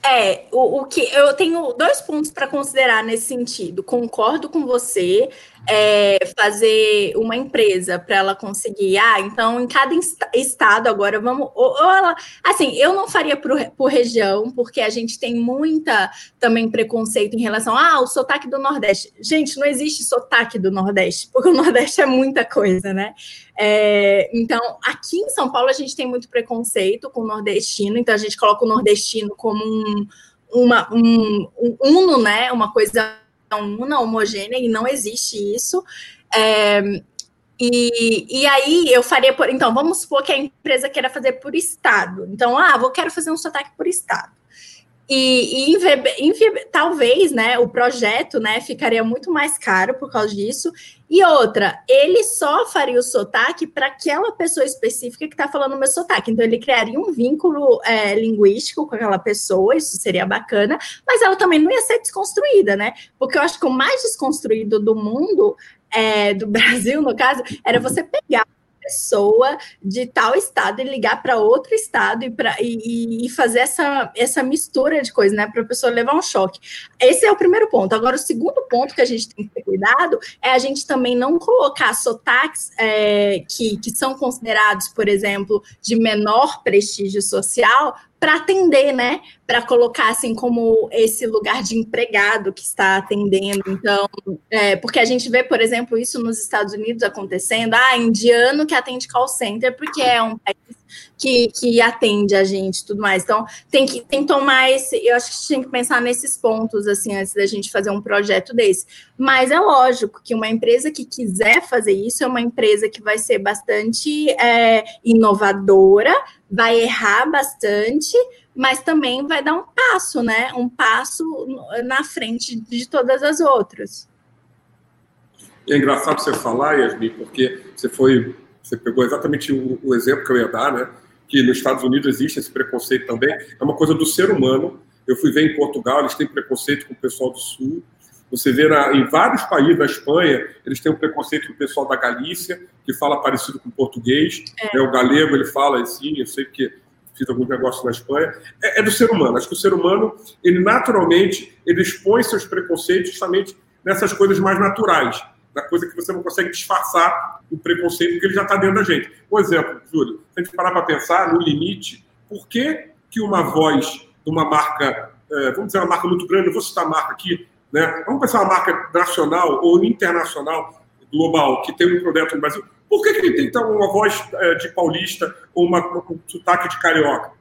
É, o, o que eu tenho dois pontos para considerar nesse sentido. Concordo com você, é, fazer uma empresa para ela conseguir. Ah, então em cada estado agora vamos. Ou, ou ela, assim, eu não faria por, por, região, porque a gente tem muita também preconceito em relação ah, o sotaque do Nordeste. Gente, não existe sotaque do Nordeste, porque o Nordeste é muita coisa, né? É, então, aqui em São Paulo a gente tem muito preconceito com o nordestino, então a gente coloca o nordestino como um, uma, um, um uno, né? Uma coisa una, homogênea, e não existe isso. É, e, e aí eu faria por. Então, vamos supor que a empresa queira fazer por estado. Então, ah, vou quero fazer um sotaque por estado. E, e talvez, né, o projeto, né, ficaria muito mais caro por causa disso. E outra, ele só faria o sotaque para aquela pessoa específica que está falando o meu sotaque. Então, ele criaria um vínculo é, linguístico com aquela pessoa, isso seria bacana, mas ela também não ia ser desconstruída, né? Porque eu acho que o mais desconstruído do mundo, é, do Brasil, no caso, era você pegar pessoa de tal estado e ligar para outro estado e, pra, e, e, fazer essa, essa mistura de coisas, né? Para a pessoa levar um choque. Esse é o primeiro ponto. Agora, o segundo ponto que a gente tem que ter cuidado é a gente também não colocar sotaques é, que, que são considerados, por exemplo, de menor prestígio social para atender, né? Para colocar assim como esse lugar de empregado que está atendendo. Então, é, porque a gente vê, por exemplo, isso nos Estados Unidos acontecendo, ah, indiano que atende call center, porque é um país que, que atende a gente tudo mais. Então, tem que, tem tomar esse. Eu acho que a gente tem que pensar nesses pontos, assim, antes da gente fazer um projeto desse. Mas é lógico que uma empresa que quiser fazer isso é uma empresa que vai ser bastante é, inovadora, vai errar bastante, mas também vai dar um passo, né? Um passo na frente de todas as outras. É engraçado você falar, Yasmin, porque você foi você pegou exatamente o, o, exemplo que eu ia dar, né? Que nos Estados Unidos existe esse preconceito também. É uma coisa do ser humano. Eu fui ver em Portugal, eles têm preconceito com o pessoal do Sul. Você vê na, em vários países da Espanha, eles têm um preconceito com o pessoal da Galícia, que fala parecido com o português. É. Né? O galego, ele fala assim, eu sei que fiz algum negócio na Espanha. É, é, do ser humano. Acho que o ser humano, ele naturalmente, ele expõe seus preconceitos justamente nessas coisas mais naturais da coisa que você não consegue disfarçar o preconceito, porque ele já está dentro da gente. Por exemplo, Júlio, se a gente parar para pensar no limite, por que, que uma voz de uma marca, é, vamos dizer uma marca muito grande, eu vou citar a marca aqui, né? vamos pensar uma marca nacional ou internacional, global, que tem um projeto no Brasil, por que, que ele tem então, uma voz é, de paulista ou uma, um sotaque de carioca?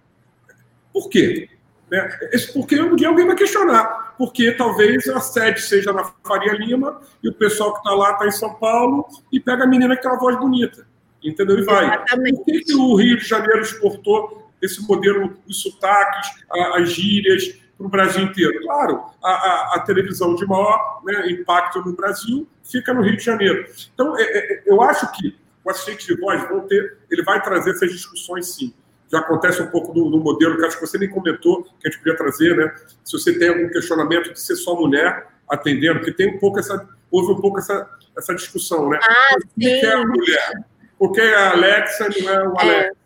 Por quê? Né? Porque um dia alguém vai questionar porque talvez a sede seja na Faria Lima e o pessoal que está lá está em São Paulo e pega a menina que tem uma voz bonita, entendeu? E vai. Exatamente. Por que, que o Rio de Janeiro exportou esse modelo de sotaques, as gírias para o Brasil inteiro? Claro, a, a, a televisão de maior né, impacto no Brasil fica no Rio de Janeiro. Então, é, é, eu acho que o assistente de voz vão ter, ele vai trazer essas discussões sim já acontece um pouco do, do, modelo que acho que você nem comentou, que a gente podia trazer, né? Se você tem algum questionamento de ser só mulher atendendo, porque tem um pouco essa, houve um pouco essa, essa discussão, né? Ah, que é a mulher? Por que a Alexa não é o Alex?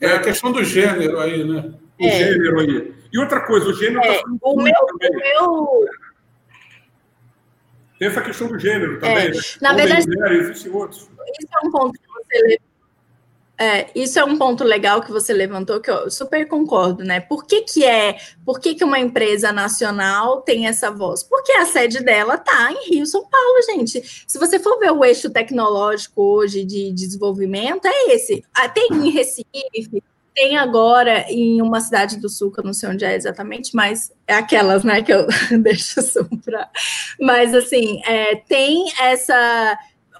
É. é a questão do gênero aí, né? O é. gênero aí. E outra coisa, o gênero é. Tá o, meu, também. o meu. Tem essa questão do gênero também. É. Né? Na Homem verdade, mulher, existem outros. Isso é um ponto que você é, isso é um ponto legal que você levantou, que eu super concordo, né? Por que, que é, por que, que uma empresa nacional tem essa voz? Porque a sede dela tá em Rio, São Paulo, gente. Se você for ver o eixo tecnológico hoje de desenvolvimento, é esse. Ah, tem em Recife, tem agora em uma cidade do sul, que eu não sei onde é exatamente, mas é aquelas, né, que eu deixo para. Mas assim, é, tem essa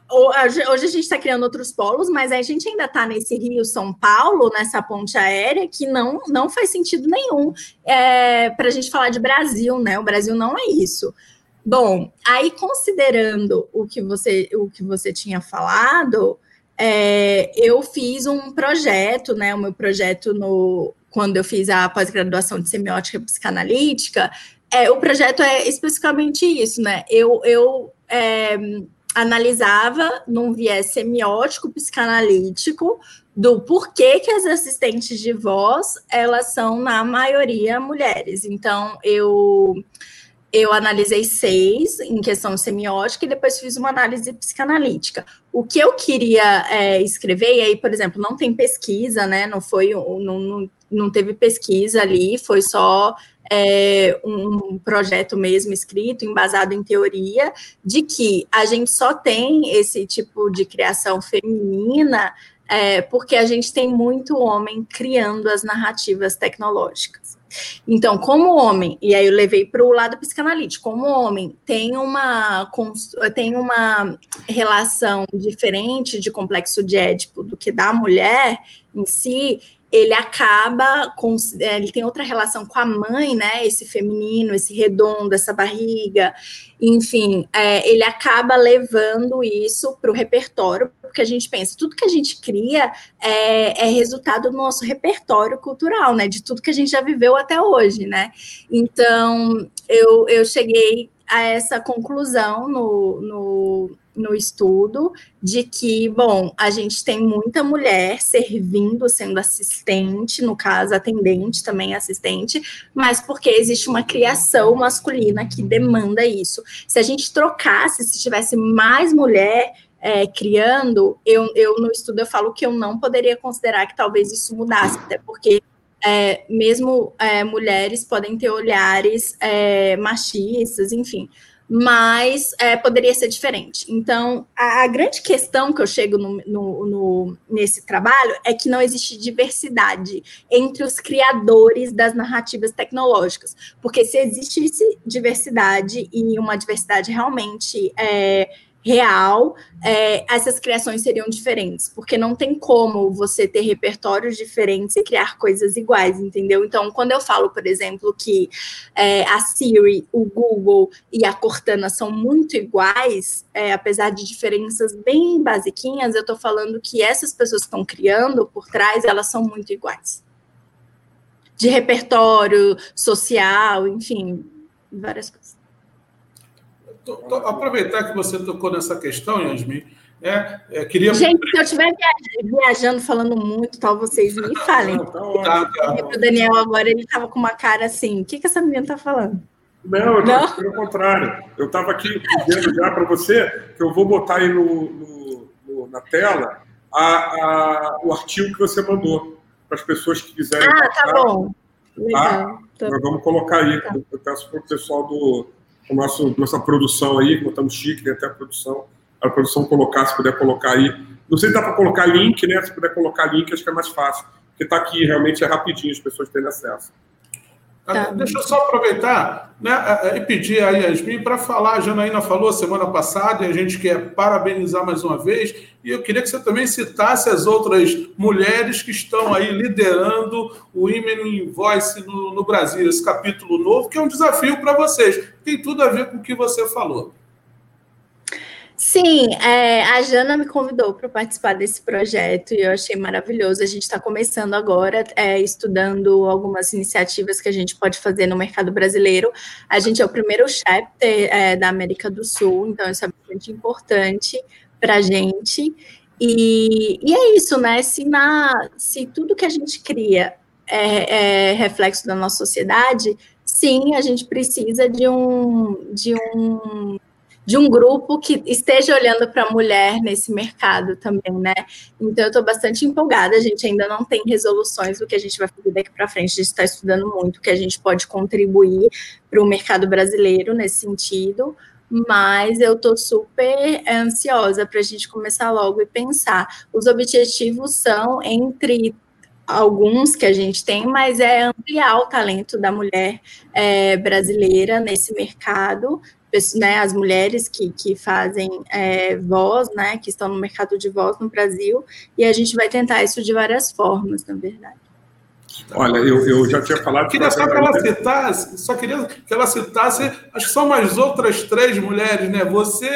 Hoje a gente está criando outros polos, mas a gente ainda está nesse Rio São Paulo, nessa ponte aérea, que não, não faz sentido nenhum é, para a gente falar de Brasil, né? O Brasil não é isso. Bom, aí considerando o que você, o que você tinha falado, é, eu fiz um projeto, né? O meu projeto no quando eu fiz a pós-graduação de semiótica psicanalítica, é, o projeto é especificamente isso, né? Eu, eu é, analisava num viés semiótico psicanalítico do porquê que as assistentes de voz elas são na maioria mulheres. Então eu eu analisei seis em questão semiótica e depois fiz uma análise psicanalítica. O que eu queria é, escrever, e aí, por exemplo, não tem pesquisa, né? Não foi, não, não, não teve pesquisa ali, foi só é, um projeto mesmo escrito, embasado em teoria, de que a gente só tem esse tipo de criação feminina é, porque a gente tem muito homem criando as narrativas tecnológicas. Então, como homem, e aí eu levei para o lado psicanalítico, como homem tem uma, tem uma relação diferente de complexo de Édipo do que da mulher em si, ele acaba com é, ele tem outra relação com a mãe, né? Esse feminino, esse redondo, essa barriga, enfim, é, ele acaba levando isso para o repertório, porque a gente pensa, tudo que a gente cria é, é, resultado do nosso repertório cultural, né? De tudo que a gente já viveu até hoje, né? Então eu, eu cheguei a essa conclusão no, no no estudo de que, bom, a gente tem muita mulher servindo, sendo assistente, no caso, atendente também assistente, mas porque existe uma criação masculina que demanda isso. Se a gente trocasse, se tivesse mais mulher é, criando, eu, eu no estudo eu falo que eu não poderia considerar que talvez isso mudasse, até porque é, mesmo é, mulheres podem ter olhares é, machistas, enfim mas é, poderia ser diferente. Então, a, a, grande questão que eu chego no, no, no, nesse trabalho é que não existe diversidade entre os criadores das narrativas tecnológicas, porque se existisse diversidade e uma diversidade realmente é, real, é, essas criações seriam diferentes, porque não tem como você ter repertórios diferentes e criar coisas iguais, entendeu? Então, quando eu falo, por exemplo, que é, a Siri, o Google e a Cortana são muito iguais, é, apesar de diferenças bem basiquinhas, eu estou falando que essas pessoas que estão criando por trás, elas são muito iguais. De repertório social, enfim, várias coisas aproveitar que você tocou nessa questão, Yasmin, é, é, queria... Gente, se eu estiver viajando, falando muito, tal, vocês me falem. tá, tá. O Daniel agora, ele estava com uma cara assim, o que, que essa menina está falando? Não, não? pelo contrário. Eu estava aqui dizendo já para você que eu vou botar aí no, no, no na tela a, a, o artigo que você mandou para as pessoas que quiserem. Ah, tá bom. Tá? Legal. Tá? Nós vamos colocar aí. Tá. Eu peço para o pessoal do, nosso, nossa produção aí, botamos chique, tem até a produção, a produção colocar, se puder colocar aí. Não sei se dá para colocar link, né? Se puder colocar link, acho que é mais fácil. Porque está aqui, realmente é rapidinho, as pessoas terem acesso. Tá. Deixa eu só aproveitar né, e pedir a Yasmin para falar. A Janaína falou semana passada e a gente quer parabenizar mais uma vez. E eu queria que você também citasse as outras mulheres que estão aí liderando o Women in Voice no, no Brasil, esse capítulo novo, que é um desafio para vocês. Tem tudo a ver com o que você falou. Sim, é, a Jana me convidou para participar desse projeto e eu achei maravilhoso. A gente está começando agora, é, estudando algumas iniciativas que a gente pode fazer no mercado brasileiro. A gente é o primeiro chapter é, da América do Sul, então isso é bastante importante para a gente. E, e, é isso, né? Se, na, se tudo que a gente cria é, é reflexo da nossa sociedade, sim, a gente precisa de um, de um de um grupo que esteja olhando para a mulher nesse mercado também, né? Então eu estou bastante empolgada. A gente ainda não tem resoluções do que a gente vai fazer daqui para frente. A gente está estudando muito, que a gente pode contribuir para o mercado brasileiro nesse sentido mas eu estou super ansiosa para a gente começar logo e pensar. Os objetivos são entre alguns que a gente tem, mas é ampliar o talento da mulher é, brasileira nesse mercado, né, as mulheres que, que fazem é, voz, né, que estão no mercado de voz no Brasil, e a gente vai tentar isso de várias formas, na verdade. Olha, eu, eu já tinha falado. Queria só que ela citasse, só queria que ela citasse, acho que são mais outras três mulheres, né? Você,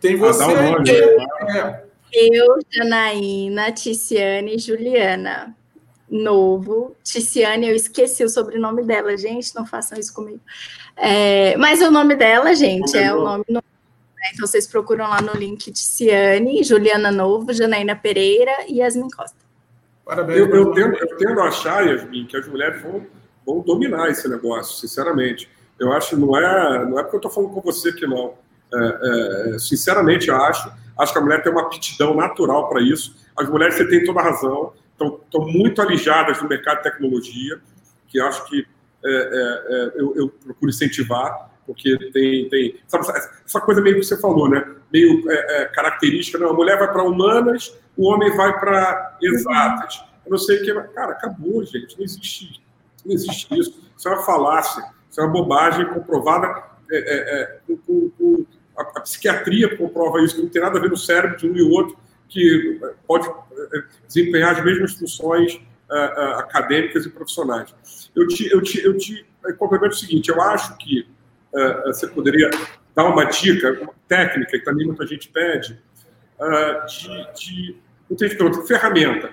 tem você. Ah, um nome, eu, né? eu, Janaína, Ticiane e Juliana. Novo. Ticiane, eu esqueci o sobrenome dela, gente, não façam isso comigo. É, mas o nome dela, gente, é o nome. No... Então vocês procuram lá no link Ticiane, Juliana Novo, Janaína Pereira e Yasmin Costa. Parabéns. Eu, eu, tendo, eu tendo a achar, Yasmin, que as mulheres vão, vão dominar esse negócio, sinceramente. Eu acho, não é, não é porque eu estou falando com você que não. É, é, sinceramente, eu acho. Acho que a mulher tem uma aptidão natural para isso. As mulheres, você tem toda a razão, estão muito alijadas no mercado de tecnologia, que acho que é, é, é, eu, eu, procuro incentivar, porque tem, tem sabe, essa coisa meio que você falou, né? Meio é, característica, não, a mulher vai para humanas, o homem vai para exatas. Eu não sei o que. Cara, acabou, gente. Não existe, não existe isso. Isso é uma falácia. Isso é uma bobagem comprovada. É, é, é, a, a, psiquiatria comprova isso, que não tem nada a ver no cérebro de um e outro, que pode é, desempenhar as mesmas funções acadêmicas e profissionais. Eu te, eu te, eu te complemento o seguinte: eu acho que você poderia dar uma dica, uma técnica, que também muita gente pede, de, de não tem pergunta, ferramenta.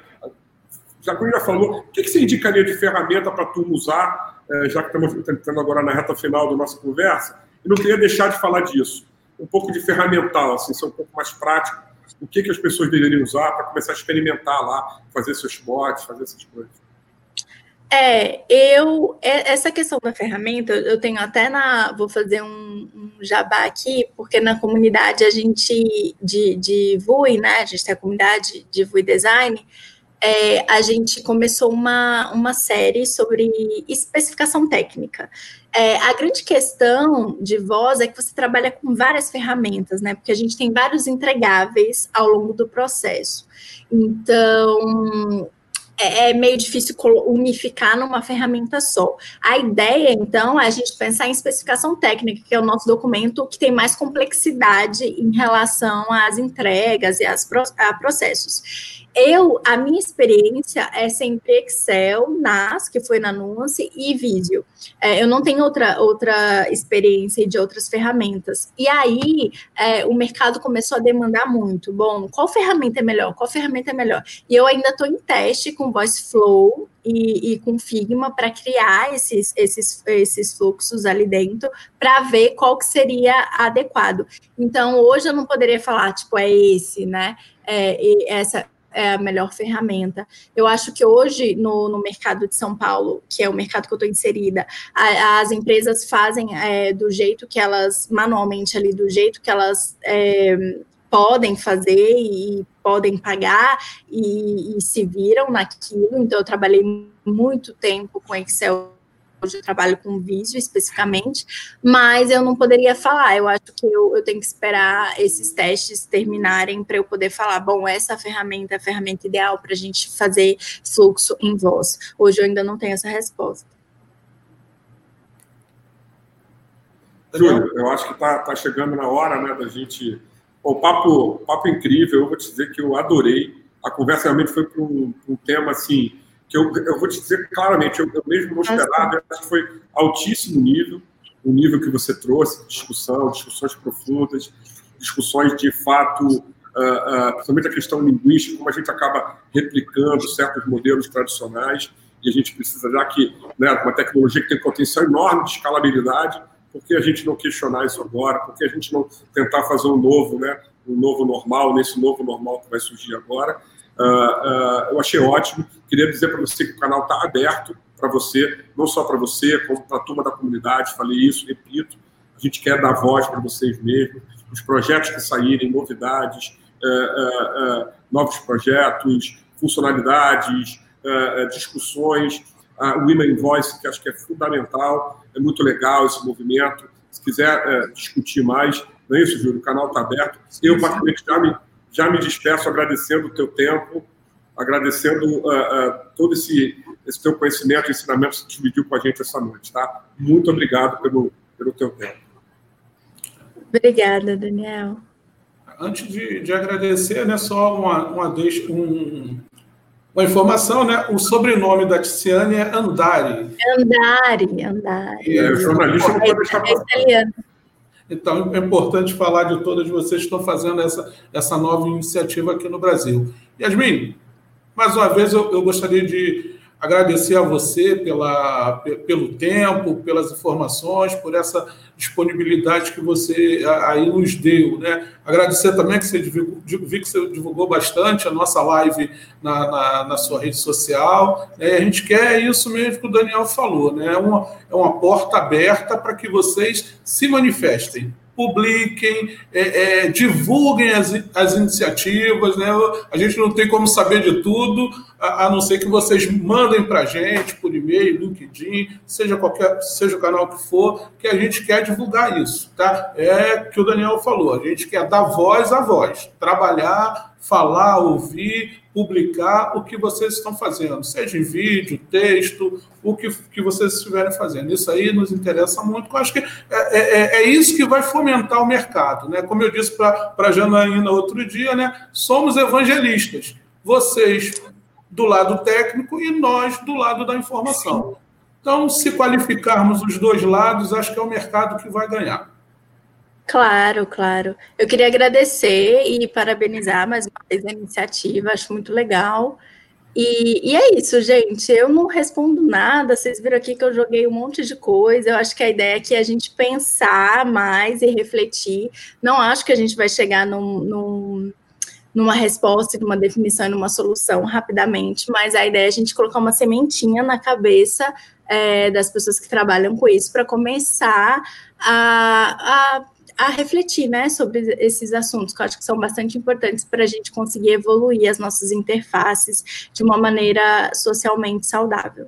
Já que já falou, o que, você indicaria de ferramenta para tu usar, eh, já que estamos entrando agora na reta final da nossa conversa? E não queria deixar de falar disso. Um pouco de ferramental, assim, ser um pouco mais prático. O que, que as pessoas deveriam usar para começar a experimentar lá, fazer seus bots, fazer essas coisas? É, eu essa questão da ferramenta, eu tenho até na, vou fazer um, um jabá aqui, porque na comunidade a gente de, de VUI, né? A gente tem a comunidade de VUI Design, é, a gente começou uma, uma série sobre especificação técnica. É, a grande questão de voz é que você trabalha com várias ferramentas, né? Porque a gente tem vários entregáveis ao longo do processo. Então, é, é meio difícil unificar numa ferramenta só. A ideia, então, é a gente pensar em especificação técnica, que é o nosso documento que tem mais complexidade em relação às entregas e às, a processos. Eu, a minha experiência é sempre Excel, NAS, que foi na Nuance, e Visio. É, eu não tenho outra, outra experiência de outras ferramentas. E aí, é, o mercado começou a demandar muito. Bom, qual ferramenta é melhor? Qual ferramenta é melhor? E eu ainda estou em teste com Voice Flow e, e com Figma para criar esses, esses, esses fluxos ali dentro para ver qual que seria adequado. Então, hoje eu não poderia falar, tipo, é esse, né? É, essa é a melhor ferramenta. Eu acho que hoje, no, no mercado de São Paulo, que é o mercado que eu estou inserida, a, as empresas fazem é, do jeito que elas, manualmente ali, do jeito que elas é, podem fazer e podem pagar e, e se viram naquilo. Então, eu trabalhei muito tempo com Excel hoje eu trabalho com Visio especificamente, mas eu não poderia falar. Eu acho que eu, eu tenho que esperar esses testes terminarem para eu poder falar, bom, essa ferramenta é a ferramenta ideal para a gente fazer fluxo em voz. Hoje eu ainda não tenho essa resposta. Júlio, eu acho que está tá chegando na hora né, da gente. O papo, papo incrível, eu vou te dizer que eu adorei. A conversa realmente foi para um, um tema assim que eu, eu vou te dizer claramente, eu, eu mesmo não esperava, acho que foi altíssimo nível, o nível que você trouxe, discussão, discussões profundas, discussões de fato, uh, uh, principalmente a questão linguística, como a gente acaba replicando certos modelos tradicionais, e a gente precisa, já que né, uma tecnologia que tem potencial enorme de escalabilidade, por que a gente não questionar isso agora? Por que a gente não tentar fazer um novo, né, um novo normal, nesse novo normal que vai surgir agora? Uh, uh, eu achei ótimo. Queria dizer para você que o canal está aberto para você, não só para você, como para a turma da comunidade. Falei isso, repito. A gente quer dar voz para vocês mesmos. os projetos que saírem, novidades, é novos projetos, funcionalidades, discussões, a Women Voice, que acho que é fundamental, é muito legal esse movimento. Se quiser discutir mais, não é isso, Júlio? O canal está aberto. Eu, particularmente, já me, já me despeço agradecendo o teu tempo, agradecendo uh, uh, todo esse, esse teu conhecimento e ensinamento que você dividiu com a gente essa noite, tá? Muito obrigado pelo, pelo teu tempo. Obrigada, Daniel. Antes de, de agradecer, né, só uma, uma, deixa, um, uma informação, né? O sobrenome da Tiziane é Andari. Andari, Andari. É, jornalista não pode deixar passar. Então, é importante falar de todas vocês que estão fazendo essa, essa nova iniciativa aqui no Brasil. Yasmin, mais uma vez eu, eu gostaria de agradecer a você pela, pelo tempo, pelas informações, por essa disponibilidade que você aí nos deu. Né? Agradecer também que você divulgou, vi que você divulgou bastante a nossa live na, na, na sua rede social. Né? A gente quer isso mesmo que o Daniel falou, né? é, uma, é uma porta aberta para que vocês se manifestem publiquem, é, é, divulguem as, as iniciativas. Né? A gente não tem como saber de tudo, a, a não ser que vocês mandem para a gente por e-mail, LinkedIn, seja qualquer, seja o canal que for, que a gente quer divulgar isso. Tá? É que o Daniel falou, a gente quer dar voz a voz, trabalhar, falar, ouvir, publicar o que vocês estão fazendo, seja em vídeo, texto, o que, que vocês estiverem fazendo. Isso aí nos interessa muito, eu acho que é, é, é, é isso que vai fomentar o mercado. Né? Como eu disse para a Janaína outro dia, né? somos evangelistas. Vocês do lado técnico e nós do lado da informação. Então, se qualificarmos os dois lados, acho que é o mercado que vai ganhar. Claro, claro. Eu queria agradecer e parabenizar mais uma vez a iniciativa, acho muito legal. E, e, é isso, gente. Eu não respondo nada. Vocês viram aqui que eu joguei um monte de coisa. Eu acho que a ideia é que a gente pensar mais e refletir. Não acho que a gente vai chegar num, num, numa resposta, numa definição e numa solução rapidamente, mas a ideia é a gente colocar uma sementinha na cabeça é, das pessoas que trabalham com isso para começar a, a a refletir né, sobre esses assuntos, que eu acho que são bastante importantes para a gente conseguir evoluir as nossas interfaces de uma maneira socialmente saudável.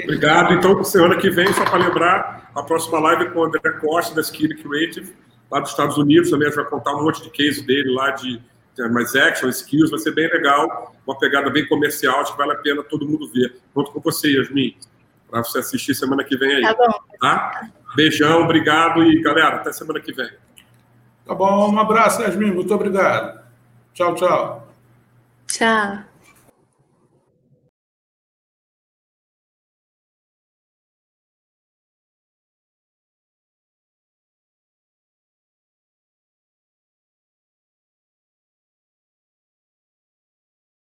Obrigado. Então, semana que vem, só para lembrar, a próxima live com o André Costa, da Skill Creative, lá dos Estados Unidos, também a gente vai contar um monte de case dele lá de mais action, skills, vai ser bem legal, uma pegada bem comercial, acho que vale a pena todo mundo ver. Conto com você, Yasmin, para você assistir semana que vem aí. Tá bom. Tá? Beijão, obrigado e galera, até semana que vem. Tá bom, um abraço, Yasmin, muito obrigado. Tchau, tchau. Tchau.